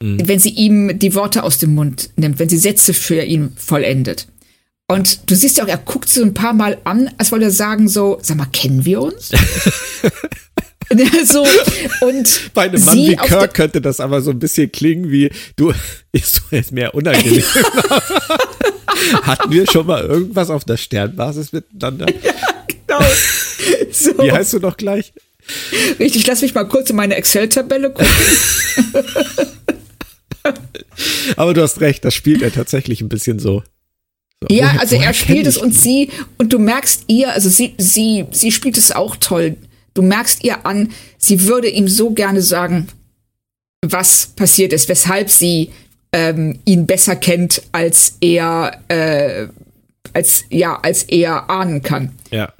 Speaker 2: Wenn sie ihm die Worte aus dem Mund nimmt, wenn sie Sätze für ihn vollendet. Und du siehst ja auch, er guckt so ein paar Mal an, als wollte er sagen so, sag mal, kennen wir uns? so, und
Speaker 1: Bei einem Mann wie Kirk könnte das aber so ein bisschen klingen wie, du, ist doch jetzt mehr unangenehm. Hatten wir schon mal irgendwas auf der Sternbasis miteinander?
Speaker 2: Genau. So,
Speaker 1: Wie heißt du noch gleich?
Speaker 2: richtig, lass mich mal kurz in meine Excel-Tabelle gucken.
Speaker 1: Aber du hast recht, das spielt er tatsächlich ein bisschen so. So
Speaker 2: Ja, also er spielt es und sie, und du merkst ihr, also sie, sie, sie spielt es auch toll. Du merkst ihr an, sie würde ihm so gerne sagen, was passiert ist, weshalb sie ähm, ihn besser kennt, als er, äh, als, ja, als er ahnen kann.
Speaker 1: Ja.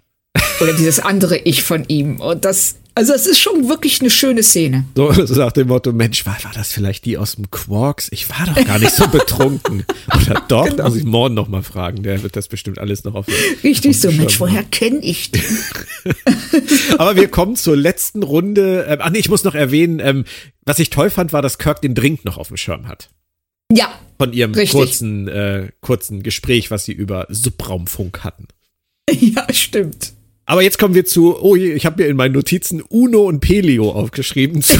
Speaker 2: Oder dieses andere Ich von ihm. Und das, also es ist schon wirklich eine schöne Szene.
Speaker 1: So, so nach dem Motto, Mensch, war, war das vielleicht die aus dem Quarks? Ich war doch gar nicht so betrunken. Oder doch?
Speaker 2: Genau.
Speaker 1: Muss ich morgen noch mal fragen. Der wird das bestimmt alles noch auf.
Speaker 2: Richtig
Speaker 1: auf
Speaker 2: so, Mensch,
Speaker 1: Schirm haben.
Speaker 2: woher kenne ich den?
Speaker 1: Aber wir kommen zur letzten Runde. Ähm, ach nee, ich muss noch erwähnen, ähm, was ich toll fand, war, dass Kirk den Drink noch auf dem Schirm hat.
Speaker 2: Ja,
Speaker 1: Von ihrem
Speaker 2: Richtig.
Speaker 1: kurzen, äh, kurzen Gespräch, was sie über Subraumfunk hatten.
Speaker 2: ja, stimmt.
Speaker 1: Aber jetzt kommen wir zu, oh je, ich habe mir in meinen Notizen Uno und Pelio aufgeschrieben. Zu,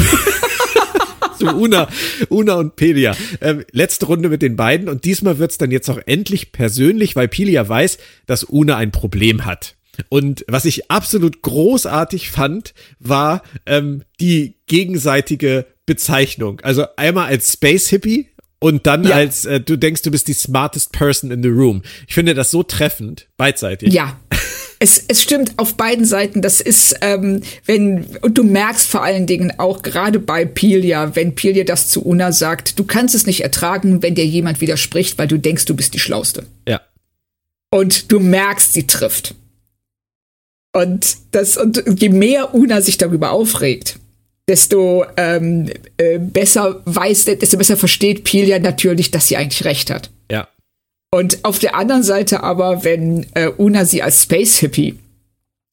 Speaker 1: zu Una, Una und Pelia. Ähm, letzte Runde mit den beiden und diesmal wird's dann jetzt auch endlich persönlich, weil Pelia weiß, dass Una ein Problem hat. Und was ich absolut großartig fand, war ähm, die gegenseitige Bezeichnung. Also einmal als Space Hippie und dann ja. als äh, du denkst, du bist die smartest person in the room. Ich finde das so treffend, beidseitig.
Speaker 2: Ja. Es, es stimmt auf beiden Seiten. Das ist, ähm, wenn, und du merkst vor allen Dingen auch gerade bei Pilia, wenn Pilia das zu Una sagt, du kannst es nicht ertragen, wenn dir jemand widerspricht, weil du denkst, du bist die Schlauste.
Speaker 1: Ja.
Speaker 2: Und du merkst, sie trifft. Und das, und je mehr Una sich darüber aufregt, desto ähm, äh, besser weiß, desto besser versteht Pilia natürlich, dass sie eigentlich recht hat. Und auf der anderen Seite aber, wenn äh, Una sie als Space Hippie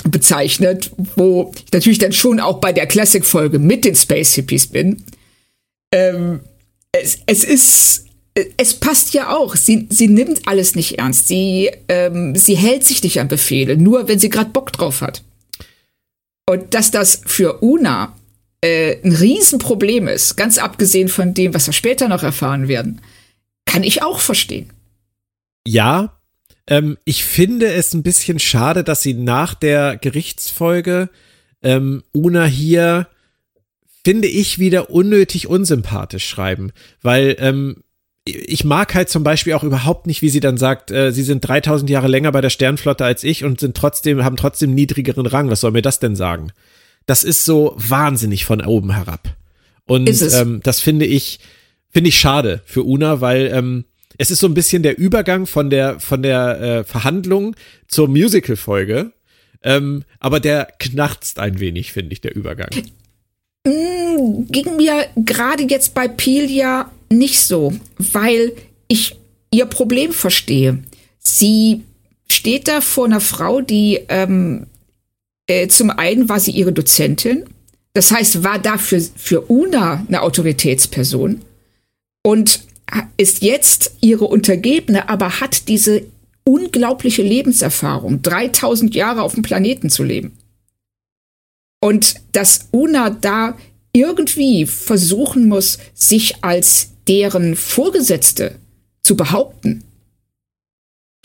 Speaker 2: bezeichnet, wo ich natürlich dann schon auch bei der Classic-Folge mit den Space Hippies bin, ähm, es, es ist, es passt ja auch. Sie, sie nimmt alles nicht ernst. Sie, ähm, sie hält sich nicht an Befehle, nur wenn sie gerade Bock drauf hat. Und dass das für Una äh, ein Riesenproblem ist, ganz abgesehen von dem, was wir später noch erfahren werden, kann ich auch verstehen.
Speaker 1: Ja, ähm, ich finde es ein bisschen schade, dass sie nach der Gerichtsfolge ähm, Una hier, finde ich, wieder unnötig unsympathisch schreiben, weil ähm, ich mag halt zum Beispiel auch überhaupt nicht, wie sie dann sagt, äh, sie sind 3000 Jahre länger bei der Sternflotte als ich und sind trotzdem, haben trotzdem niedrigeren Rang. Was soll mir das denn sagen? das ist so wahnsinnig von oben herab. Und ähm, das finde ich, finde ich schade für Una, weil ähm, es ist so ein bisschen der Übergang von der, von der äh, Verhandlung zur Musical-Folge. Ähm, aber der knarzt ein wenig, finde ich, der Übergang.
Speaker 2: Mm, ging mir gerade jetzt bei Pilia nicht so, weil ich ihr Problem verstehe. Sie steht da vor einer Frau, die ähm, äh, zum einen war sie ihre Dozentin, das heißt, war dafür für Una eine Autoritätsperson und ist jetzt ihre Untergebene, aber hat diese unglaubliche Lebenserfahrung, 3000 Jahre auf dem Planeten zu leben. Und dass Una da irgendwie versuchen muss, sich als deren Vorgesetzte zu behaupten,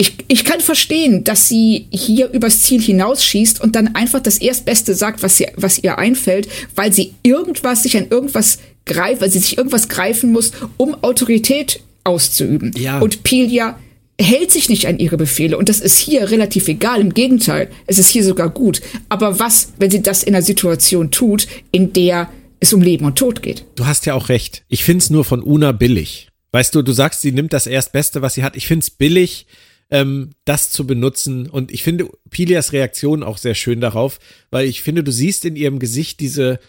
Speaker 2: ich, ich kann verstehen, dass sie hier übers Ziel hinausschießt und dann einfach das Erstbeste sagt, was, sie, was ihr einfällt, weil sie irgendwas, sich an irgendwas greift, weil sie sich irgendwas greifen muss, um Autorität auszuüben.
Speaker 1: Ja.
Speaker 2: Und Pilia hält sich nicht an ihre Befehle und das ist hier relativ egal. Im Gegenteil, es ist hier sogar gut. Aber was, wenn sie das in einer Situation tut, in der es um Leben und Tod geht?
Speaker 1: Du hast ja auch recht. Ich find's nur von Una billig. Weißt du, du sagst, sie nimmt das Erstbeste, was sie hat. Ich find's billig, ähm, das zu benutzen. Und ich finde Pilias Reaktion auch sehr schön darauf, weil ich finde, du siehst in ihrem Gesicht diese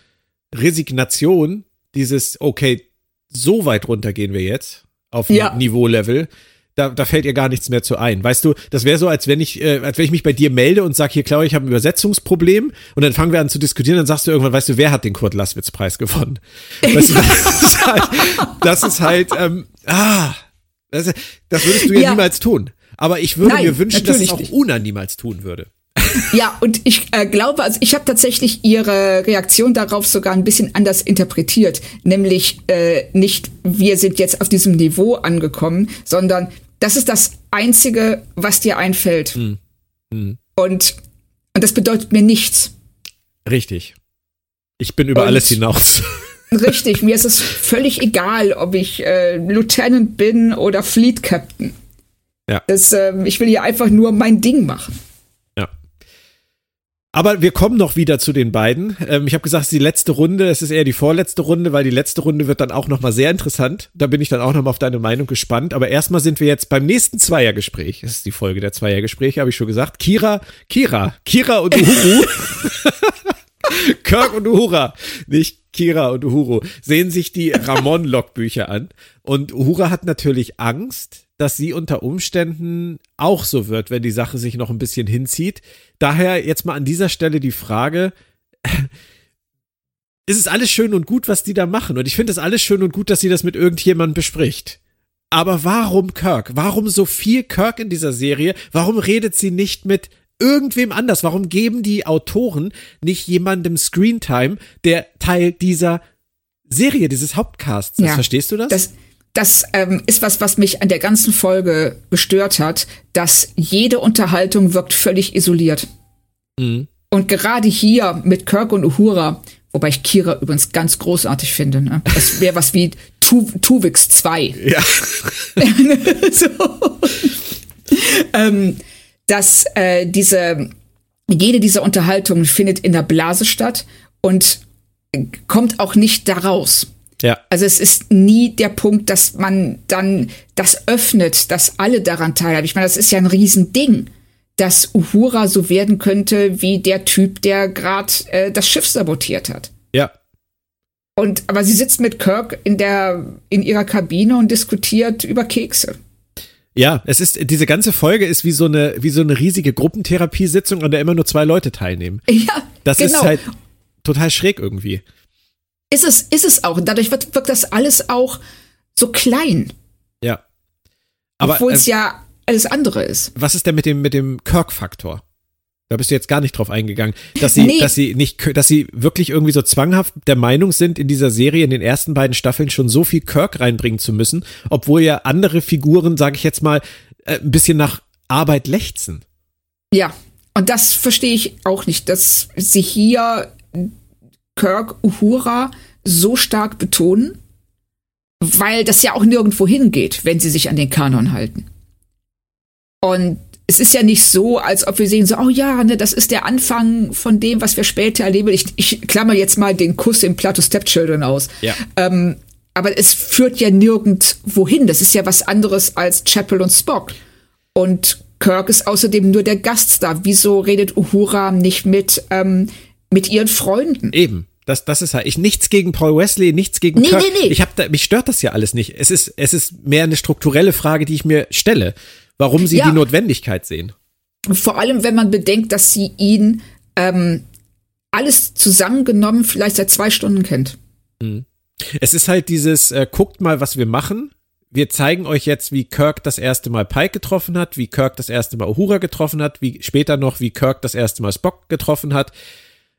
Speaker 1: Resignation, dieses, okay, so weit runter gehen wir jetzt auf ja. Niveau-Level. Da, da fällt ihr gar nichts mehr zu ein. Weißt du, das wäre so, als wenn ich, äh, als wenn ich mich bei dir melde und sag, hier, Claudia, ich habe ein Übersetzungsproblem und dann fangen wir an zu diskutieren, dann sagst du irgendwann, weißt du, wer hat den Kurt Laswitz Preis gewonnen? Weißt du, das ist halt, das ist halt ähm, ah, das, das würdest du ja, ja. niemals tun. Aber ich würde Nein, mir wünschen, dass es auch. Una niemals tun würde.
Speaker 2: Ja, und ich äh, glaube, also ich habe tatsächlich ihre Reaktion darauf sogar ein bisschen anders interpretiert. Nämlich äh, nicht, wir sind jetzt auf diesem Niveau angekommen, sondern das ist das Einzige, was dir einfällt. Hm. Hm. Und, und das bedeutet mir nichts.
Speaker 1: Richtig. Ich bin über und alles hinaus.
Speaker 2: Richtig, mir ist es völlig egal, ob ich äh, Lieutenant bin oder Fleet Captain.
Speaker 1: Ja.
Speaker 2: Das, ähm, ich will hier einfach nur mein Ding machen.
Speaker 1: Aber wir kommen noch wieder zu den beiden. Ähm, ich habe gesagt, es ist die letzte Runde. Es ist eher die vorletzte Runde, weil die letzte Runde wird dann auch noch mal sehr interessant. Da bin ich dann auch noch mal auf deine Meinung gespannt. Aber erstmal sind wir jetzt beim nächsten Zweiergespräch. Das ist die Folge der Zweiergespräche, habe ich schon gesagt. Kira, Kira, Kira und Uhuru. Kirk und Uhura, nicht Kira und Uhuru, sehen sich die Ramon-Logbücher an. Und Uhura hat natürlich Angst, dass sie unter Umständen auch so wird, wenn die Sache sich noch ein bisschen hinzieht. Daher jetzt mal an dieser Stelle die Frage, ist es alles schön und gut, was die da machen? Und ich finde es alles schön und gut, dass sie das mit irgendjemandem bespricht. Aber warum Kirk? Warum so viel Kirk in dieser Serie? Warum redet sie nicht mit irgendwem anders? Warum geben die Autoren nicht jemandem Screentime, der Teil dieser Serie, dieses Hauptcasts. Ja. Verstehst du das?
Speaker 2: Das, das ähm, ist was, was mich an der ganzen Folge gestört hat, dass jede Unterhaltung wirkt völlig isoliert. Mhm. Und gerade hier mit Kirk und Uhura, wobei ich Kira übrigens ganz großartig finde, ne? das wäre was wie tu Tuvix 2. Ja. so. ähm, dass äh, diese jede dieser Unterhaltungen findet in der Blase statt und kommt auch nicht daraus. Ja. Also es ist nie der Punkt, dass man dann das öffnet, dass alle daran teilhaben. Ich meine, das ist ja ein Riesending, dass Uhura so werden könnte wie der Typ, der gerade äh, das Schiff sabotiert hat.
Speaker 1: Ja.
Speaker 2: Und aber sie sitzt mit Kirk in der in ihrer Kabine und diskutiert über Kekse.
Speaker 1: Ja, es ist diese ganze Folge ist wie so eine wie so eine riesige Gruppentherapiesitzung, an der immer nur zwei Leute teilnehmen.
Speaker 2: Ja,
Speaker 1: das genau. ist halt total schräg irgendwie.
Speaker 2: Ist es, ist es auch. Und dadurch wird, wirkt das alles auch so klein.
Speaker 1: Ja.
Speaker 2: Aber, Obwohl es äh, ja alles andere ist.
Speaker 1: Was ist denn mit dem, mit dem Kirk-Faktor? Da bist du jetzt gar nicht drauf eingegangen, dass sie, nee. dass sie nicht, dass sie wirklich irgendwie so zwanghaft der Meinung sind, in dieser Serie in den ersten beiden Staffeln schon so viel Kirk reinbringen zu müssen, obwohl ja andere Figuren, sage ich jetzt mal, äh, ein bisschen nach Arbeit lechzen.
Speaker 2: Ja, und das verstehe ich auch nicht, dass sie hier Kirk Uhura so stark betonen, weil das ja auch nirgendwo hingeht, wenn sie sich an den Kanon halten. Und es ist ja nicht so, als ob wir sehen, so, oh ja, ne, das ist der Anfang von dem, was wir später erleben. Ich, ich klammer jetzt mal den Kuss im Plato Stepchildren aus. Ja. Ähm, aber es führt ja nirgendwo hin. Das ist ja was anderes als Chapel und Spock. Und Kirk ist außerdem nur der Gaststar. Wieso redet Uhura nicht mit ähm, mit ihren Freunden.
Speaker 1: Eben. Das, das ist halt, ich nichts gegen Paul Wesley, nichts gegen nee, Kirk. Nee, nee. Ich hab da, mich stört das ja alles nicht. Es ist, es ist mehr eine strukturelle Frage, die ich mir stelle, warum sie ja. die Notwendigkeit sehen.
Speaker 2: Vor allem, wenn man bedenkt, dass sie ihn ähm, alles zusammengenommen vielleicht seit zwei Stunden kennt.
Speaker 1: Mhm. Es ist halt dieses, äh, guckt mal, was wir machen. Wir zeigen euch jetzt, wie Kirk das erste Mal Pike getroffen hat, wie Kirk das erste Mal Uhura getroffen hat, wie später noch, wie Kirk das erste Mal Spock getroffen hat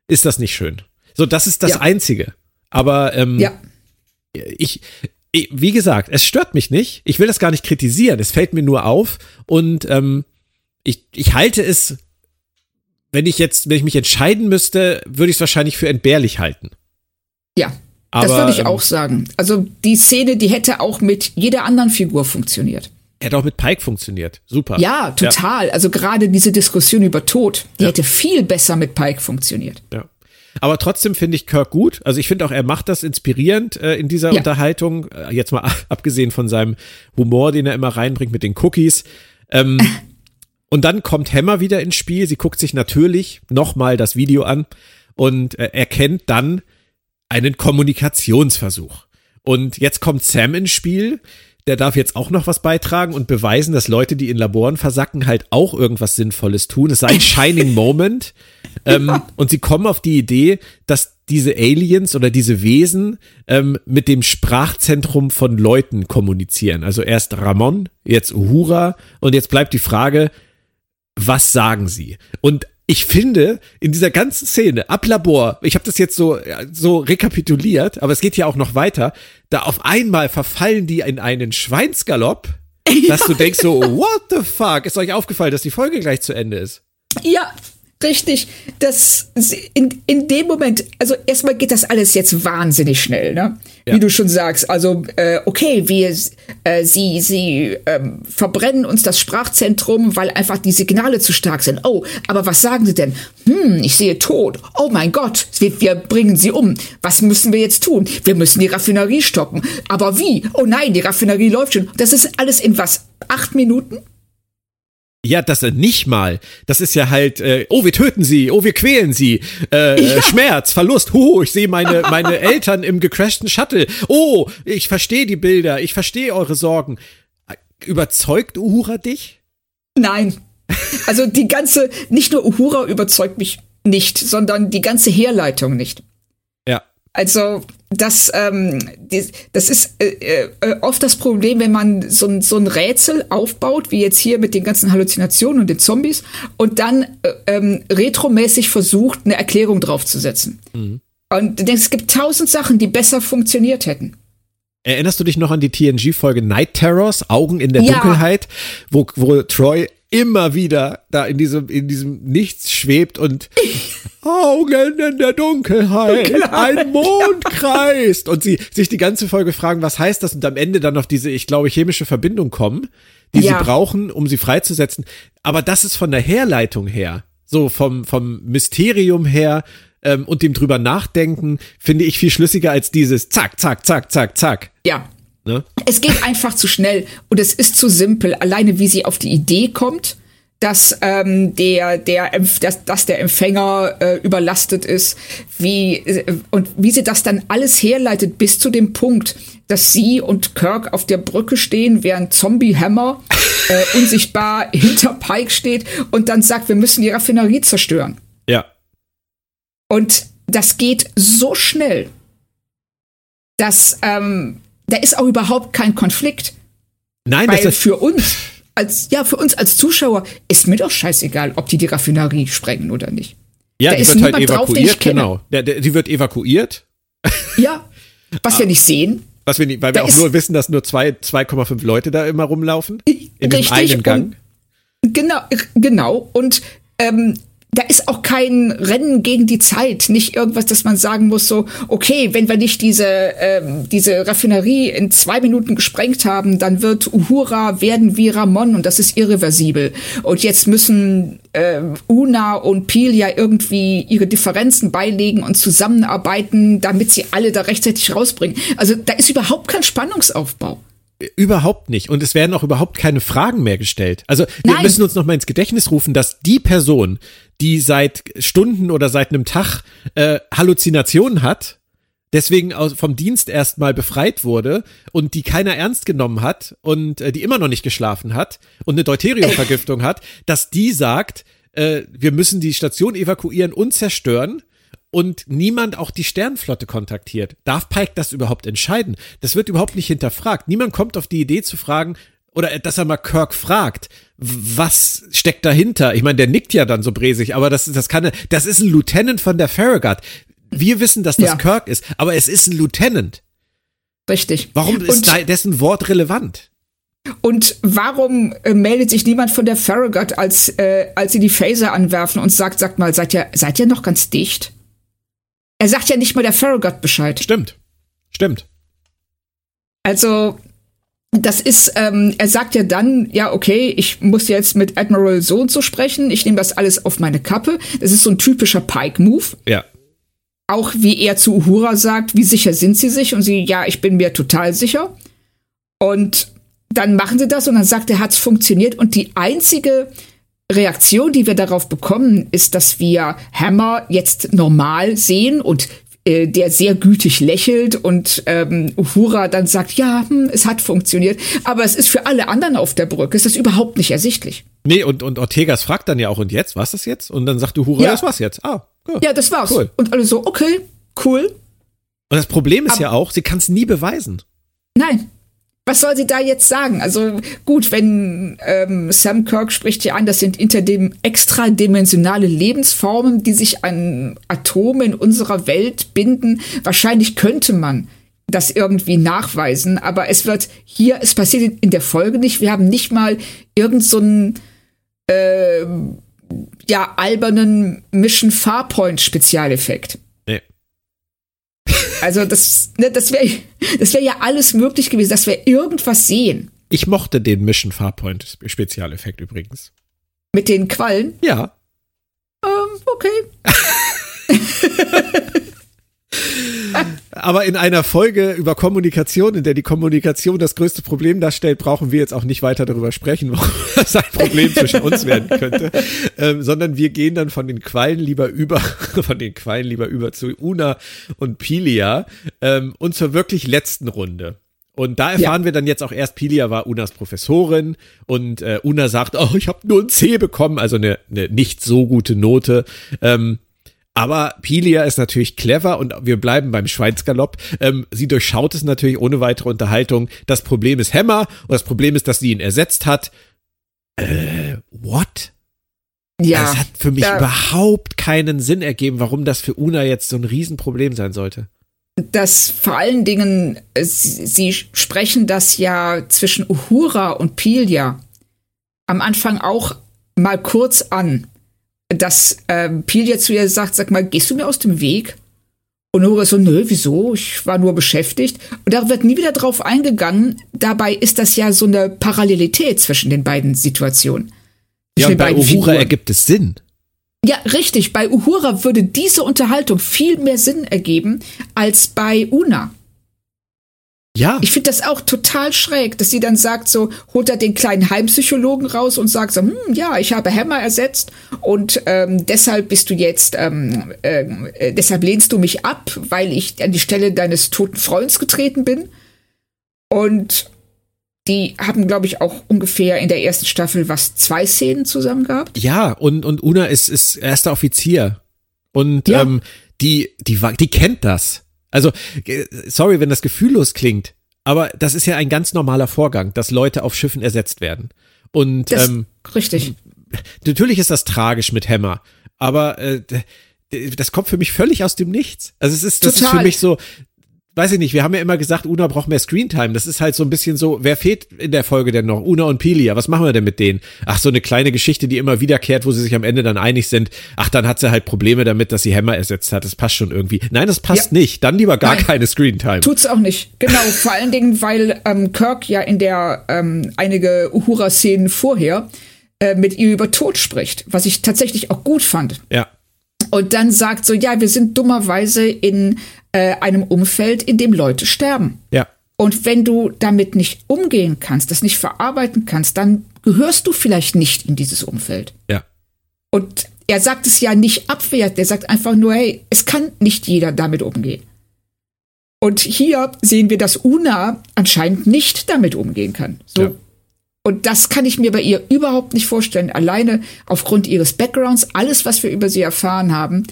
Speaker 1: ist das nicht schön. So, das ist das ja. Einzige. Aber ähm, ja. ich, ich, wie gesagt, es stört mich nicht. Ich will das gar nicht kritisieren. Es fällt mir nur auf. Und ähm, ich, ich halte es, wenn ich jetzt, wenn ich mich entscheiden müsste, würde ich es wahrscheinlich für entbehrlich halten.
Speaker 2: Ja, Aber, das würde ich ähm, auch sagen. Also die Szene, die hätte auch mit jeder anderen Figur funktioniert.
Speaker 1: Hätte auch mit Pike funktioniert. Super.
Speaker 2: Ja, total. Ja. Also gerade diese Diskussion über Tod, die ja. hätte viel besser mit Pike funktioniert.
Speaker 1: Ja. Aber trotzdem finde ich Kirk gut. Also ich finde auch, er macht das inspirierend äh, in dieser ja. Unterhaltung. Äh, jetzt mal abgesehen von seinem Humor, den er immer reinbringt mit den Cookies. Ähm, und dann kommt Hammer wieder ins Spiel. Sie guckt sich natürlich nochmal das Video an und äh, erkennt dann einen Kommunikationsversuch. Und jetzt kommt Sam ins Spiel, der darf jetzt auch noch was beitragen und beweisen, dass Leute, die in Laboren versacken, halt auch irgendwas Sinnvolles tun. Es sei ein Shining Moment. ähm, ja. Und sie kommen auf die Idee, dass diese Aliens oder diese Wesen ähm, mit dem Sprachzentrum von Leuten kommunizieren. Also erst Ramon, jetzt Uhura und jetzt bleibt die Frage, was sagen sie? Und ich finde, in dieser ganzen Szene, ab Labor, ich habe das jetzt so, so rekapituliert, aber es geht ja auch noch weiter, da auf einmal verfallen die in einen Schweinsgalopp, dass ja. du denkst so, what the fuck? Ist euch aufgefallen, dass die Folge gleich zu Ende ist?
Speaker 2: Ja, richtig. Das in, in dem Moment, also erstmal geht das alles jetzt wahnsinnig schnell, ne? Ja. Wie du schon sagst. Also, äh, okay, wir äh, sie, sie ähm, verbrennen uns das Sprachzentrum, weil einfach die Signale zu stark sind. Oh, aber was sagen sie denn? Hm, ich sehe Tod. Oh mein Gott, wir, wir bringen sie um. Was müssen wir jetzt tun? Wir müssen die Raffinerie stoppen. Aber wie? Oh nein, die Raffinerie läuft schon. Das ist alles in was? Acht Minuten?
Speaker 1: Ja, das nicht mal. Das ist ja halt, äh, oh, wir töten sie, oh, wir quälen sie, äh, ja. Schmerz, Verlust, huh, ich sehe meine, meine Eltern im gecrashten Shuttle. Oh, ich verstehe die Bilder, ich verstehe eure Sorgen. Überzeugt Uhura dich?
Speaker 2: Nein. Also die ganze, nicht nur Uhura überzeugt mich nicht, sondern die ganze Herleitung nicht. Also das, ähm, das ist äh, äh, oft das Problem, wenn man so, so ein Rätsel aufbaut, wie jetzt hier mit den ganzen Halluzinationen und den Zombies, und dann äh, ähm, retromäßig versucht, eine Erklärung draufzusetzen. Mhm. Und du denkst, es gibt tausend Sachen, die besser funktioniert hätten.
Speaker 1: Erinnerst du dich noch an die TNG-Folge Night Terrors, Augen in der
Speaker 2: Ja.
Speaker 1: Dunkelheit, wo, wo Troy immer wieder da in diesem, in diesem Nichts schwebt und Augen in der Dunkelheit,
Speaker 2: Dunkelheit,
Speaker 1: ein Mond kreist und sie sich die ganze Folge fragen, was heißt das und am Ende dann auf diese, ich glaube, chemische Verbindung kommen, die
Speaker 2: Ja.
Speaker 1: sie brauchen, um sie freizusetzen. Aber das ist von der Herleitung her, so vom, vom Mysterium her ähm, und dem drüber nachdenken, finde ich viel schlüssiger als dieses Zack, Zack, Zack, Zack, Zack.
Speaker 2: Ja.
Speaker 1: Ne?
Speaker 2: Es geht einfach zu schnell und es ist zu simpel. Alleine wie sie auf die Idee kommt, dass ähm, der der dass, dass der Empfänger äh, überlastet ist, wie äh, und wie sie das dann alles herleitet bis zu dem Punkt, dass sie und Kirk auf der Brücke stehen, während Zombie Hammer äh, unsichtbar hinter Pike steht und dann sagt, wir müssen die Raffinerie zerstören.
Speaker 1: Ja.
Speaker 2: Und das geht so schnell, dass ähm, da ist auch überhaupt kein Konflikt.
Speaker 1: Nein,
Speaker 2: Weil
Speaker 1: das ist,
Speaker 2: für uns, als, ja, für uns als Zuschauer ist mir doch scheißegal, ob die die Raffinerie sprengen oder nicht.
Speaker 1: ja,
Speaker 2: da
Speaker 1: die
Speaker 2: ist
Speaker 1: wird halt
Speaker 2: drauf,
Speaker 1: evakuiert,
Speaker 2: kenne.
Speaker 1: genau. Der, der, die wird evakuiert,
Speaker 2: Ja, was
Speaker 1: Ah.
Speaker 2: wir nicht sehen.
Speaker 1: was wir nicht, weil wir
Speaker 2: Da
Speaker 1: auch
Speaker 2: ist-
Speaker 1: nur wissen, dass nur zwei, 2,5 Leute da immer rumlaufen. In dem einen Gang.
Speaker 2: Genau, genau. Und ähm, da ist auch kein Rennen gegen die Zeit, nicht irgendwas, dass man sagen muss, so, okay, wenn wir nicht diese, ähm, diese Raffinerie in zwei Minuten gesprengt haben, dann wird Uhura werden wie Ramon und das ist irreversibel. Und jetzt müssen ähm, Una und Pil ja irgendwie ihre Differenzen beilegen und zusammenarbeiten, damit sie alle da rechtzeitig rausbringen. Also da ist überhaupt kein Spannungsaufbau.
Speaker 1: Überhaupt nicht. Und es werden auch überhaupt keine Fragen mehr gestellt. Also wir
Speaker 2: Nein.
Speaker 1: müssen uns noch mal ins Gedächtnis rufen, dass die Person, die seit Stunden oder seit einem Tag äh, Halluzinationen hat, deswegen vom Dienst erstmal befreit wurde und die keiner ernst genommen hat und äh, die immer noch nicht geschlafen hat und eine Deuteriumvergiftung hat, dass die sagt, äh, wir müssen die Station evakuieren und zerstören und niemand auch die Sternflotte kontaktiert. Darf Pike das überhaupt entscheiden? Das wird überhaupt nicht hinterfragt. Niemand kommt auf die Idee zu fragen, oder dass er mal Kirk fragt, was steckt dahinter? Ich meine, der nickt ja dann so bresig, aber das, das kann, das ist ein Lieutenant von der Farragut. Wir wissen, dass das
Speaker 2: Ja.
Speaker 1: Kirk ist, aber es ist ein Lieutenant.
Speaker 2: Richtig.
Speaker 1: Warum ist
Speaker 2: Und-
Speaker 1: dessen Wort relevant?
Speaker 2: Und warum äh, meldet sich niemand von der Farragut, als, äh, als sie die Phaser anwerfen und sagt, sagt mal, seid ihr, seid ihr noch ganz dicht? Er sagt ja nicht mal der Farragut Bescheid.
Speaker 1: Stimmt. Stimmt.
Speaker 2: Also, das ist, ähm, er sagt ja dann, ja, okay, ich muss jetzt mit Admiral so und so sprechen, ich nehme das alles auf meine Kappe. Das ist so ein typischer Pike-Move.
Speaker 1: Ja.
Speaker 2: Auch wie er zu Uhura sagt, wie sicher sind sie sich? Und sie, ja, ich bin mir total sicher. Und dann machen sie das und dann sagt er, hat's funktioniert. Und die einzige Reaktion, die wir darauf bekommen, ist, dass wir Hammer jetzt normal sehen und äh, der sehr gütig lächelt und ähm, Uhura dann sagt, ja, hm, es hat funktioniert. Aber es ist für alle anderen auf der Brücke, es ist überhaupt nicht ersichtlich.
Speaker 1: Nee, und, und Ortegas fragt dann ja auch, und jetzt, was das jetzt? Und dann sagt Uhura,
Speaker 2: Ja.
Speaker 1: das war's jetzt. Ah, gut.
Speaker 2: Ja, das war's.
Speaker 1: Cool.
Speaker 2: Und alle so, okay, cool.
Speaker 1: Und das Problem ist
Speaker 2: Aber-
Speaker 1: ja auch, sie kann es nie beweisen.
Speaker 2: Nein. Was soll sie da jetzt sagen? Also gut, wenn ähm, Sam Kirk spricht hier an, das sind interdem extradimensionale Lebensformen, die sich an Atome in unserer Welt binden. Wahrscheinlich könnte man das irgendwie nachweisen, aber es wird hier, es passiert in der Folge nicht. Wir haben nicht mal irgend so äh, ja albernen Mission Farpoint Spezialeffekt. Also das, ne, das wäre das wär ja alles möglich gewesen, dass wir irgendwas sehen
Speaker 1: Ich mochte den Mission Farpoint Spezialeffekt übrigens.
Speaker 2: mit den Quallen.
Speaker 1: Ja.
Speaker 2: Ähm, okay.
Speaker 1: Aber in einer Folge über Kommunikation, in der die Kommunikation das größte Problem darstellt, brauchen wir jetzt auch nicht weiter darüber sprechen, warum das ein Problem zwischen uns werden könnte, ähm, sondern wir gehen dann von den Quallen lieber über, von den Quallen lieber über zu Una und Pilia ähm, und zur wirklich letzten Runde. Und da erfahren wir dann jetzt auch erst, Pilia war Unas Professorin und äh, Una sagt, oh, ich habe nur ein C bekommen, also eine, eine nicht so gute Note. Ähm, aber Pilia ist natürlich clever und wir bleiben beim Schweinsgalopp. Ähm, sie durchschaut es natürlich ohne weitere Unterhaltung. Das Problem ist Hammer und das Problem ist, dass sie ihn ersetzt hat. Äh, what? Ja. Das hat für mich überhaupt keinen Sinn ergeben, warum das für Una jetzt so ein Riesenproblem sein sollte.
Speaker 2: Das vor allen Dingen, äh, sie, sie sprechen das ja zwischen Uhura und Pilia am Anfang auch mal kurz an, dass äh, Pilia zu ihr sagt, sag mal, gehst du mir aus dem Weg? Und Nora so, nö, wieso? Ich war nur beschäftigt. Und da wird nie wieder drauf eingegangen. Dabei ist das ja so eine Parallelität zwischen den beiden Situationen.
Speaker 1: Ja, und bei Uhura Figuren. ergibt es Sinn.
Speaker 2: Ja, richtig. Bei Uhura würde diese Unterhaltung viel mehr Sinn ergeben als bei Una. Ja. Ich finde das auch total schräg, dass sie dann sagt, so, holt er den kleinen Heimpsychologen raus und sagt so, hm, ja, ich habe Hammer ersetzt und ähm, deshalb bist du jetzt, ähm, äh, deshalb lehnst du mich ab, weil ich an die Stelle deines toten Freundes getreten bin. Und die haben, glaube ich, auch ungefähr in der ersten Staffel was zwei Szenen zusammen gehabt.
Speaker 1: Ja, und, und Una ist, ist erster Offizier. Und ja. ähm, die, die, die kennt das. Also, sorry, wenn das gefühllos klingt, aber das ist ja ein ganz normaler Vorgang, dass Leute auf Schiffen ersetzt werden. Und
Speaker 2: das, ähm, richtig.
Speaker 1: Natürlich ist das tragisch mit Hammer, aber äh, das kommt für mich völlig aus dem Nichts. Also es ist, das Total. ist für mich so, weiß ich nicht, wir haben ja immer gesagt, Una braucht mehr Screentime. Das ist halt so ein bisschen so, wer fehlt in der Folge denn noch? Una und Pilia, was machen wir denn mit denen? Ach, so eine kleine Geschichte, die immer wiederkehrt, wo sie sich am Ende dann einig sind. Ach, dann hat sie halt Probleme damit, dass sie Hammer ersetzt hat. Das passt schon irgendwie. Nein, das passt ja. nicht. Dann lieber gar Nein. keine Screentime.
Speaker 2: Tut's auch nicht. Genau, vor allen Dingen, weil ähm, Kirk ja in der ähm, einige Uhura-Szenen vorher äh, mit ihr über Tod spricht, was ich tatsächlich auch gut fand.
Speaker 1: Ja
Speaker 2: und dann sagt so, ja, wir sind dummerweise in äh, einem Umfeld, in dem Leute sterben.
Speaker 1: Ja.
Speaker 2: Und wenn du damit nicht umgehen kannst, das nicht verarbeiten kannst, dann gehörst du vielleicht nicht in dieses Umfeld.
Speaker 1: Ja.
Speaker 2: Und er sagt es ja nicht abwehrt, er sagt einfach nur, hey, es kann nicht jeder damit umgehen. Und hier sehen wir, dass Una anscheinend nicht damit umgehen kann. So. Ja. Und das kann ich mir bei ihr überhaupt nicht vorstellen. Alleine aufgrund ihres Backgrounds, alles, was wir über sie erfahren haben,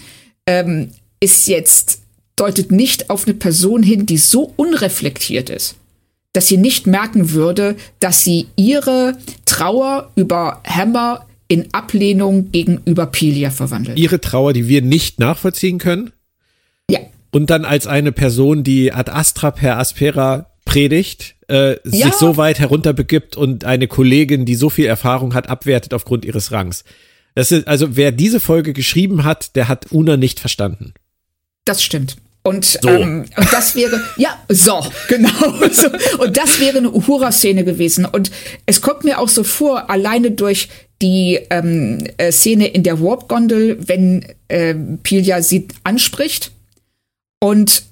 Speaker 2: ähm, ist jetzt deutet nicht auf eine Person hin, die so unreflektiert ist, dass sie nicht merken würde, dass sie ihre Trauer über Hammer in Ablehnung gegenüber Pilia verwandelt.
Speaker 1: Ihre Trauer, die wir nicht nachvollziehen können?
Speaker 2: Ja.
Speaker 1: Und dann als eine Person, die ad astra per aspera predigt, äh, ja. sich so weit herunterbegibt und eine Kollegin, die so viel Erfahrung hat, abwertet aufgrund ihres Rangs. Das ist, also wer diese Folge geschrieben hat, der hat Una nicht verstanden.
Speaker 2: Das stimmt. Und, so. ähm, und das wäre, ja, so, genau. So. Und das wäre eine Uhura-Szene gewesen. Und es kommt mir auch so vor, alleine durch die ähm, äh, Szene in der Warp-Gondel, wenn äh, Pilja sie anspricht. Und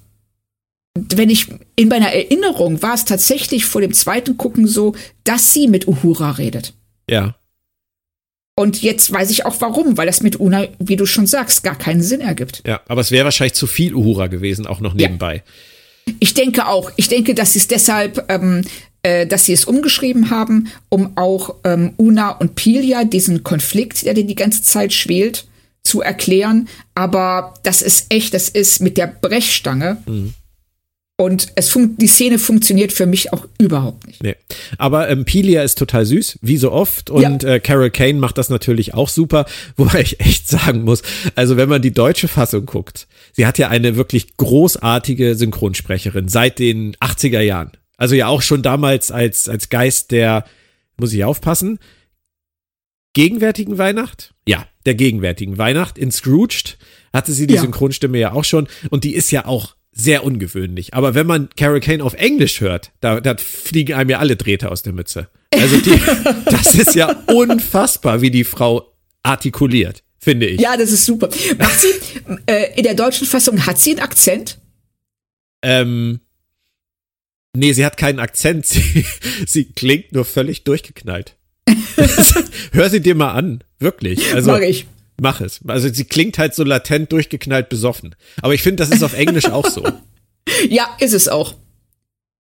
Speaker 2: wenn ich in meiner Erinnerung war es tatsächlich vor dem zweiten Gucken so, dass sie mit Uhura redet.
Speaker 1: Ja.
Speaker 2: Und jetzt weiß ich auch warum, weil das mit Una, wie du schon sagst, gar keinen Sinn ergibt.
Speaker 1: Ja, aber es wäre wahrscheinlich zu viel Uhura gewesen, auch noch nebenbei.
Speaker 2: Ja. Ich denke auch. Ich denke, dass sie es deshalb, ähm, äh, dass sie es umgeschrieben haben, um auch ähm, Una und Pilia diesen Konflikt, der die ganze Zeit schwelt, zu erklären. Aber das ist echt, das ist mit der Brechstange. Mhm. Und es die Szene funktioniert für mich auch überhaupt nicht.
Speaker 1: Nee. Aber ähm, Pilia ist total süß, wie so oft. Und ja. äh, Carol Kane macht das natürlich auch super. Wobei ich echt sagen muss, also wenn man die deutsche Fassung guckt, sie hat ja eine wirklich großartige Synchronsprecherin seit den 80er Jahren. Also ja auch schon damals als, als Geist der, muss ich aufpassen, gegenwärtigen Weihnacht? Ja, der gegenwärtigen Weihnacht in Scrooged hatte sie die ja. Synchronstimme ja auch schon. Und die ist ja auch sehr ungewöhnlich. Aber wenn man Carol Kane auf Englisch hört, da, da fliegen einem ja alle Drähte aus der Mütze. Also die, das ist ja unfassbar, wie die Frau artikuliert, finde ich.
Speaker 2: Ja, das ist super. Macht sie, äh, in der deutschen Fassung, hat sie einen Akzent?
Speaker 1: Ähm, nee, sie hat keinen Akzent. Sie, sie klingt nur völlig durchgeknallt. Hör sie dir mal an. Wirklich. Also,
Speaker 2: Mach ich.
Speaker 1: Mach es. Also sie klingt halt so latent durchgeknallt besoffen. Aber ich finde, das ist auf Englisch auch so.
Speaker 2: Ja, ist es auch.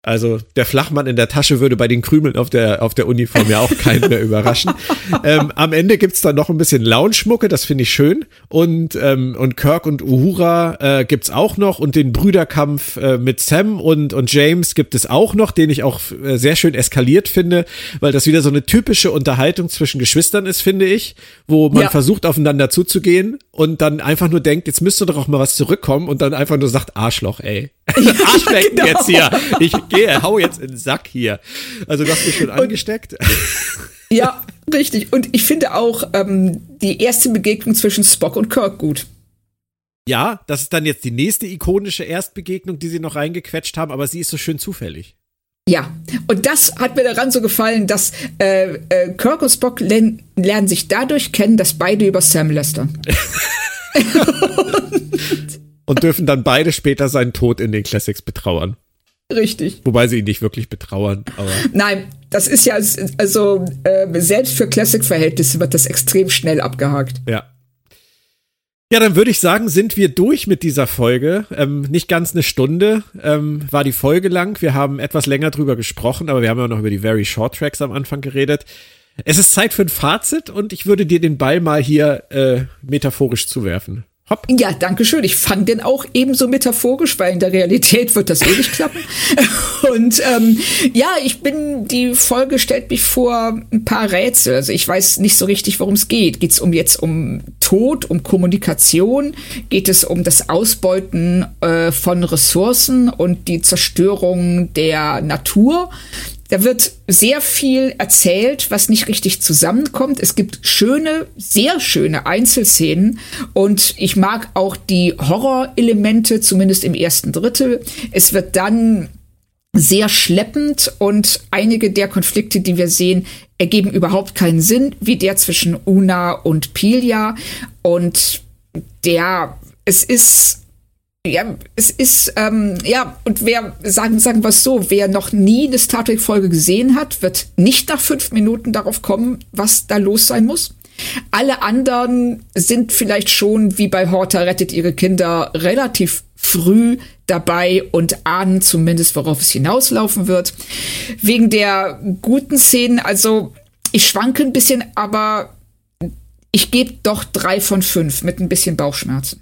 Speaker 1: Also der Flachmann in der Tasche würde bei den Krümeln auf der, auf der Uniform ja auch keinen mehr überraschen. ähm, am Ende gibt's dann noch ein bisschen Lounge-Mucke, das finde ich schön. Und, ähm, und Kirk und Uhura äh, gibt's auch noch. Und den Brüderkampf äh, mit Sam und, und James gibt es auch noch, den ich auch äh, sehr schön eskaliert finde, weil das wieder so eine typische Unterhaltung zwischen Geschwistern ist, finde ich, wo man ja. versucht, aufeinander zuzugehen und dann einfach nur denkt, jetzt müsste doch auch mal was zurückkommen und dann einfach nur sagt, Arschloch, ey. Ja, Arschlecken genau. jetzt hier. Ich gehe, hau jetzt in den Sack hier. Also du hast mich schon angesteckt.
Speaker 2: Ja, richtig. Und ich finde auch ähm, die erste Begegnung zwischen Spock und Kirk gut.
Speaker 1: Ja, das ist dann jetzt die nächste ikonische Erstbegegnung, die sie noch reingequetscht haben, aber sie ist so schön zufällig.
Speaker 2: Ja, und das hat mir daran so gefallen, dass äh, äh, Kirk und Spock lernen, lernen sich dadurch kennen, dass beide über Sam lästern.
Speaker 1: und dürfen dann beide später seinen Tod in den Classics betrauern.
Speaker 2: Richtig.
Speaker 1: Wobei sie ihn nicht wirklich betrauern. Aber
Speaker 2: Nein, das ist ja, also äh, selbst für Classic-Verhältnisse wird das extrem schnell abgehakt.
Speaker 1: Ja. Ja, dann würde ich sagen, sind wir durch mit dieser Folge. Ähm, nicht ganz eine Stunde ähm, war die Folge lang. Wir haben etwas länger drüber gesprochen, aber wir haben ja noch über die Very Short Tracks am Anfang geredet. Es ist Zeit für ein Fazit und ich würde dir den Ball mal hier äh, metaphorisch zuwerfen.
Speaker 2: Hopp. Ja, danke schön. Ich fand den auch ebenso metaphorisch, weil in der Realität wird das eh nicht klappen. Und ähm, ja, ich bin, die Folge stellt mich vor ein paar Rätsel. Also ich weiß nicht so richtig, worum es geht. Geht es um jetzt um Tod, um Kommunikation? Geht es um das Ausbeuten äh, von Ressourcen und die Zerstörung der Natur? Da wird sehr viel erzählt, was nicht richtig zusammenkommt. Es gibt schöne, sehr schöne Einzelszenen und ich mag auch die Horrorelemente, zumindest im ersten Drittel. Es wird dann sehr schleppend und einige der Konflikte, die wir sehen, ergeben überhaupt keinen Sinn, wie der zwischen Una und Pilia. Und der, es ist ja, es ist, ähm, ja, und wer, sagen, sagen wir es so, wer noch nie eine Star Trek-Folge gesehen hat, wird nicht nach fünf Minuten darauf kommen, was da los sein muss. Alle anderen sind vielleicht schon, wie bei Horta rettet ihre Kinder, relativ früh dabei und ahnen zumindest, worauf es hinauslaufen wird. Wegen der guten Szenen, also ich schwanke ein bisschen, aber ich gebe doch drei von fünf mit ein bisschen Bauchschmerzen.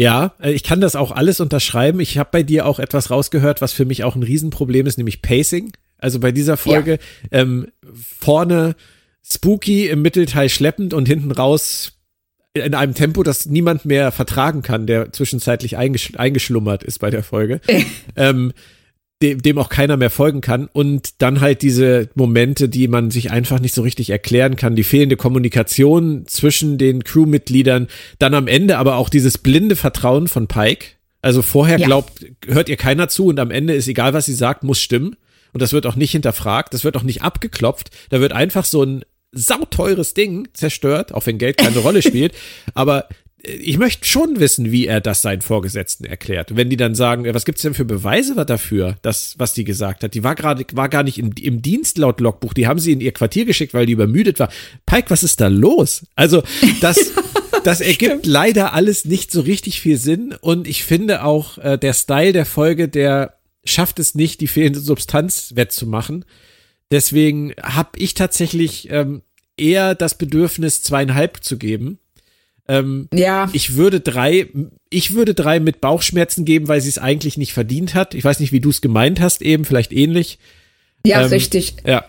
Speaker 1: Ja, äh, ich kann das auch alles unterschreiben. Ich habe bei dir auch etwas rausgehört, was für mich auch ein Riesenproblem ist, nämlich Pacing. Also bei dieser Folge ja. ähm, vorne spooky, im Mittelteil schleppend und hinten raus in einem Tempo, das niemand mehr vertragen kann, der zwischenzeitlich eingesch eingeschlummert ist bei der Folge. ähm, dem, dem auch keiner mehr folgen kann. Und dann halt diese Momente, die man sich einfach nicht so richtig erklären kann, die fehlende Kommunikation zwischen den Crewmitgliedern, dann am Ende aber auch dieses blinde Vertrauen von Pike. Also vorher ja. glaubt, hört ihr keiner zu und am Ende ist egal, was sie sagt, muss stimmen. Und das wird auch nicht hinterfragt, das wird auch nicht abgeklopft. Da wird einfach so ein sauteures Ding zerstört, auch wenn Geld keine Rolle spielt. Aber ich möchte schon wissen, wie er das seinen Vorgesetzten erklärt. Wenn die dann sagen, was gibt's denn für Beweise dafür, das, was die gesagt hat? Die war gerade, war gar nicht im, im Dienst laut Logbuch. Die haben sie in ihr Quartier geschickt, weil die übermüdet war. Pike, was ist da los? Also, das, das ergibt leider alles nicht so richtig viel Sinn. Und ich finde auch, äh, der Style der Folge, der schafft es nicht, die fehlende Substanz wettzumachen. Deswegen habe ich tatsächlich ähm, eher das Bedürfnis, zweieinhalb zu geben ähm, ja. Ich würde drei, ich würde drei mit Bauchschmerzen geben, weil sie es eigentlich nicht verdient hat. Ich weiß nicht, wie du es gemeint hast, eben, vielleicht ähnlich.
Speaker 2: Ja, ähm, richtig.
Speaker 1: Ja.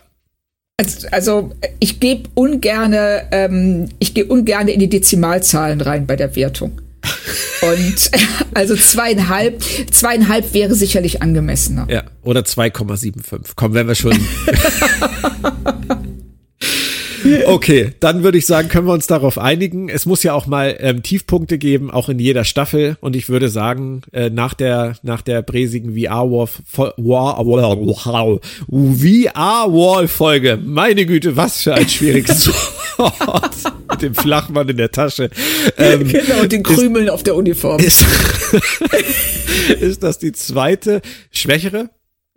Speaker 2: Also, also ich gebe ungerne, ähm, ich gehe ungerne in die Dezimalzahlen rein bei der Wertung. Und also zweieinhalb, zweieinhalb wäre sicherlich angemessener.
Speaker 1: Ja, oder 2,75. Komm, wenn wir schon. Okay, dann würde ich sagen, können wir uns darauf einigen. Es muss ja auch mal ähm, Tiefpunkte geben, auch in jeder Staffel. Und ich würde sagen, äh, nach der nach der bräsigen VR-Wall VR-Wall Folge, meine Güte, was für ein schwieriges Wort mit dem Flachmann in der Tasche.
Speaker 2: Ähm, genau, und den Krümeln ist, auf der Uniform.
Speaker 1: Ist, ist das die zweite schwächere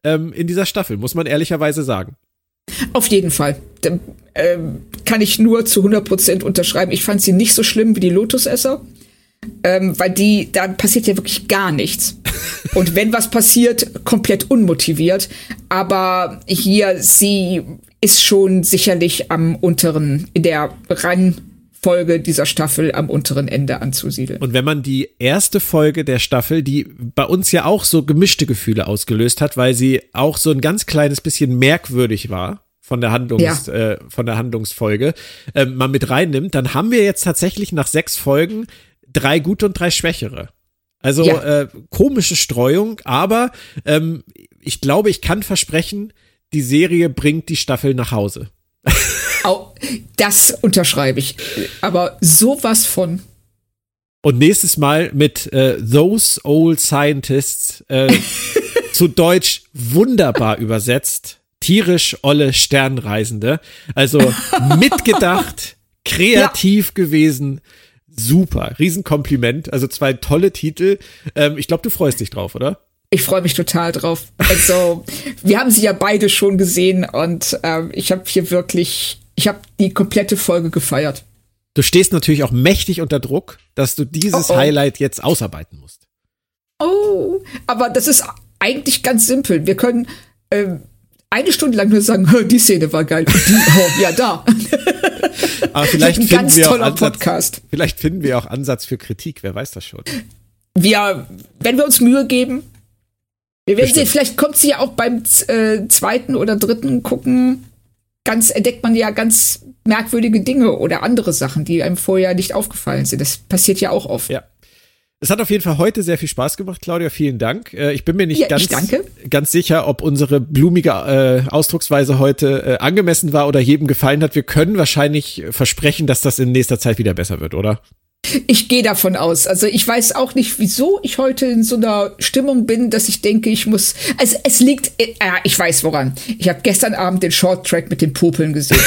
Speaker 1: ähm, in dieser Staffel, muss man ehrlicherweise sagen.
Speaker 2: Auf jeden Fall. Äh, kann ich nur zu 100% unterschreiben. Ich fand sie nicht so schlimm wie die Lotusesser. ähm, weil die, da passiert ja wirklich gar nichts. Und wenn was passiert, komplett unmotiviert. Aber hier, sie ist schon sicherlich am unteren, in der Rangfolge dieser Staffel am unteren Ende anzusiedeln.
Speaker 1: Und wenn man die erste Folge der Staffel, die bei uns ja auch so gemischte Gefühle ausgelöst hat, weil sie auch so ein ganz kleines bisschen merkwürdig war, von der Handlungs, ja. äh, von der Handlungsfolge äh, mal mit reinnimmt, dann haben wir jetzt tatsächlich nach sechs Folgen drei gute und drei schwächere. Also ja. äh, komische Streuung, aber ähm, ich glaube, ich kann versprechen, die Serie bringt die Staffel nach Hause.
Speaker 2: Das unterschreibe ich. Aber sowas von.
Speaker 1: Und nächstes Mal mit äh, Those Old Scientists äh, zu Deutsch wunderbar übersetzt tierisch olle Sternreisende. Also mitgedacht, kreativ ja. gewesen. Super, Riesenkompliment. Also zwei tolle Titel. Ähm, ich glaube, du freust dich drauf, oder?
Speaker 2: Ich freue mich total drauf. Also, wir haben sie ja beide schon gesehen und ähm, ich habe hier wirklich, ich habe die komplette Folge gefeiert.
Speaker 1: Du stehst natürlich auch mächtig unter Druck, dass du dieses oh oh. Highlight jetzt ausarbeiten musst.
Speaker 2: Oh, aber das ist eigentlich ganz simpel. Wir können ähm, eine Stunde lang nur sagen, die Szene war geil. Die, oh, ja, da.
Speaker 1: Aber vielleicht ein ganz toller Ansatz, Podcast. Vielleicht finden wir auch Ansatz für Kritik, wer weiß das schon.
Speaker 2: Wir, wenn wir uns Mühe geben, wir werden sehen, vielleicht kommt sie ja auch beim äh, zweiten oder dritten gucken, ganz entdeckt man ja ganz merkwürdige Dinge oder andere Sachen, die einem vorher nicht aufgefallen sind. Das passiert ja auch oft.
Speaker 1: Ja. Es hat auf jeden Fall heute sehr viel Spaß gemacht, Claudia. Vielen Dank. Äh, ich bin mir nicht ja, ganz, ganz sicher, ob unsere blumige äh, Ausdrucksweise heute äh, angemessen war oder jedem gefallen hat. Wir können wahrscheinlich versprechen, dass das in nächster Zeit wieder besser wird, oder?
Speaker 2: Ich gehe davon aus. Also ich weiß auch nicht, wieso ich heute in so einer Stimmung bin, dass ich denke, ich muss. Also es liegt. Äh, ich weiß woran. Ich habe gestern Abend den Short Track mit den Popeln gesehen.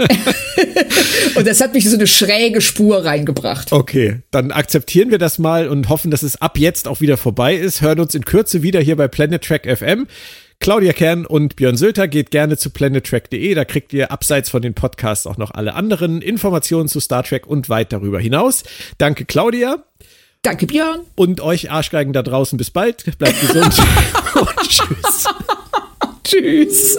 Speaker 2: und das hat mich so eine schräge Spur reingebracht.
Speaker 1: Okay, dann akzeptieren wir das mal und hoffen, dass es ab jetzt auch wieder vorbei ist. Hören uns in Kürze wieder hier bei Planet Track FM. Claudia Kern und Björn Sülter geht gerne zu planettrack.de. Da kriegt ihr abseits von den Podcasts auch noch alle anderen Informationen zu Star Trek und weit darüber hinaus. Danke, Claudia.
Speaker 2: Danke, Björn.
Speaker 1: Und euch Arschgeigen da draußen. Bis bald. Bleibt gesund. und tschüss.
Speaker 2: tschüss.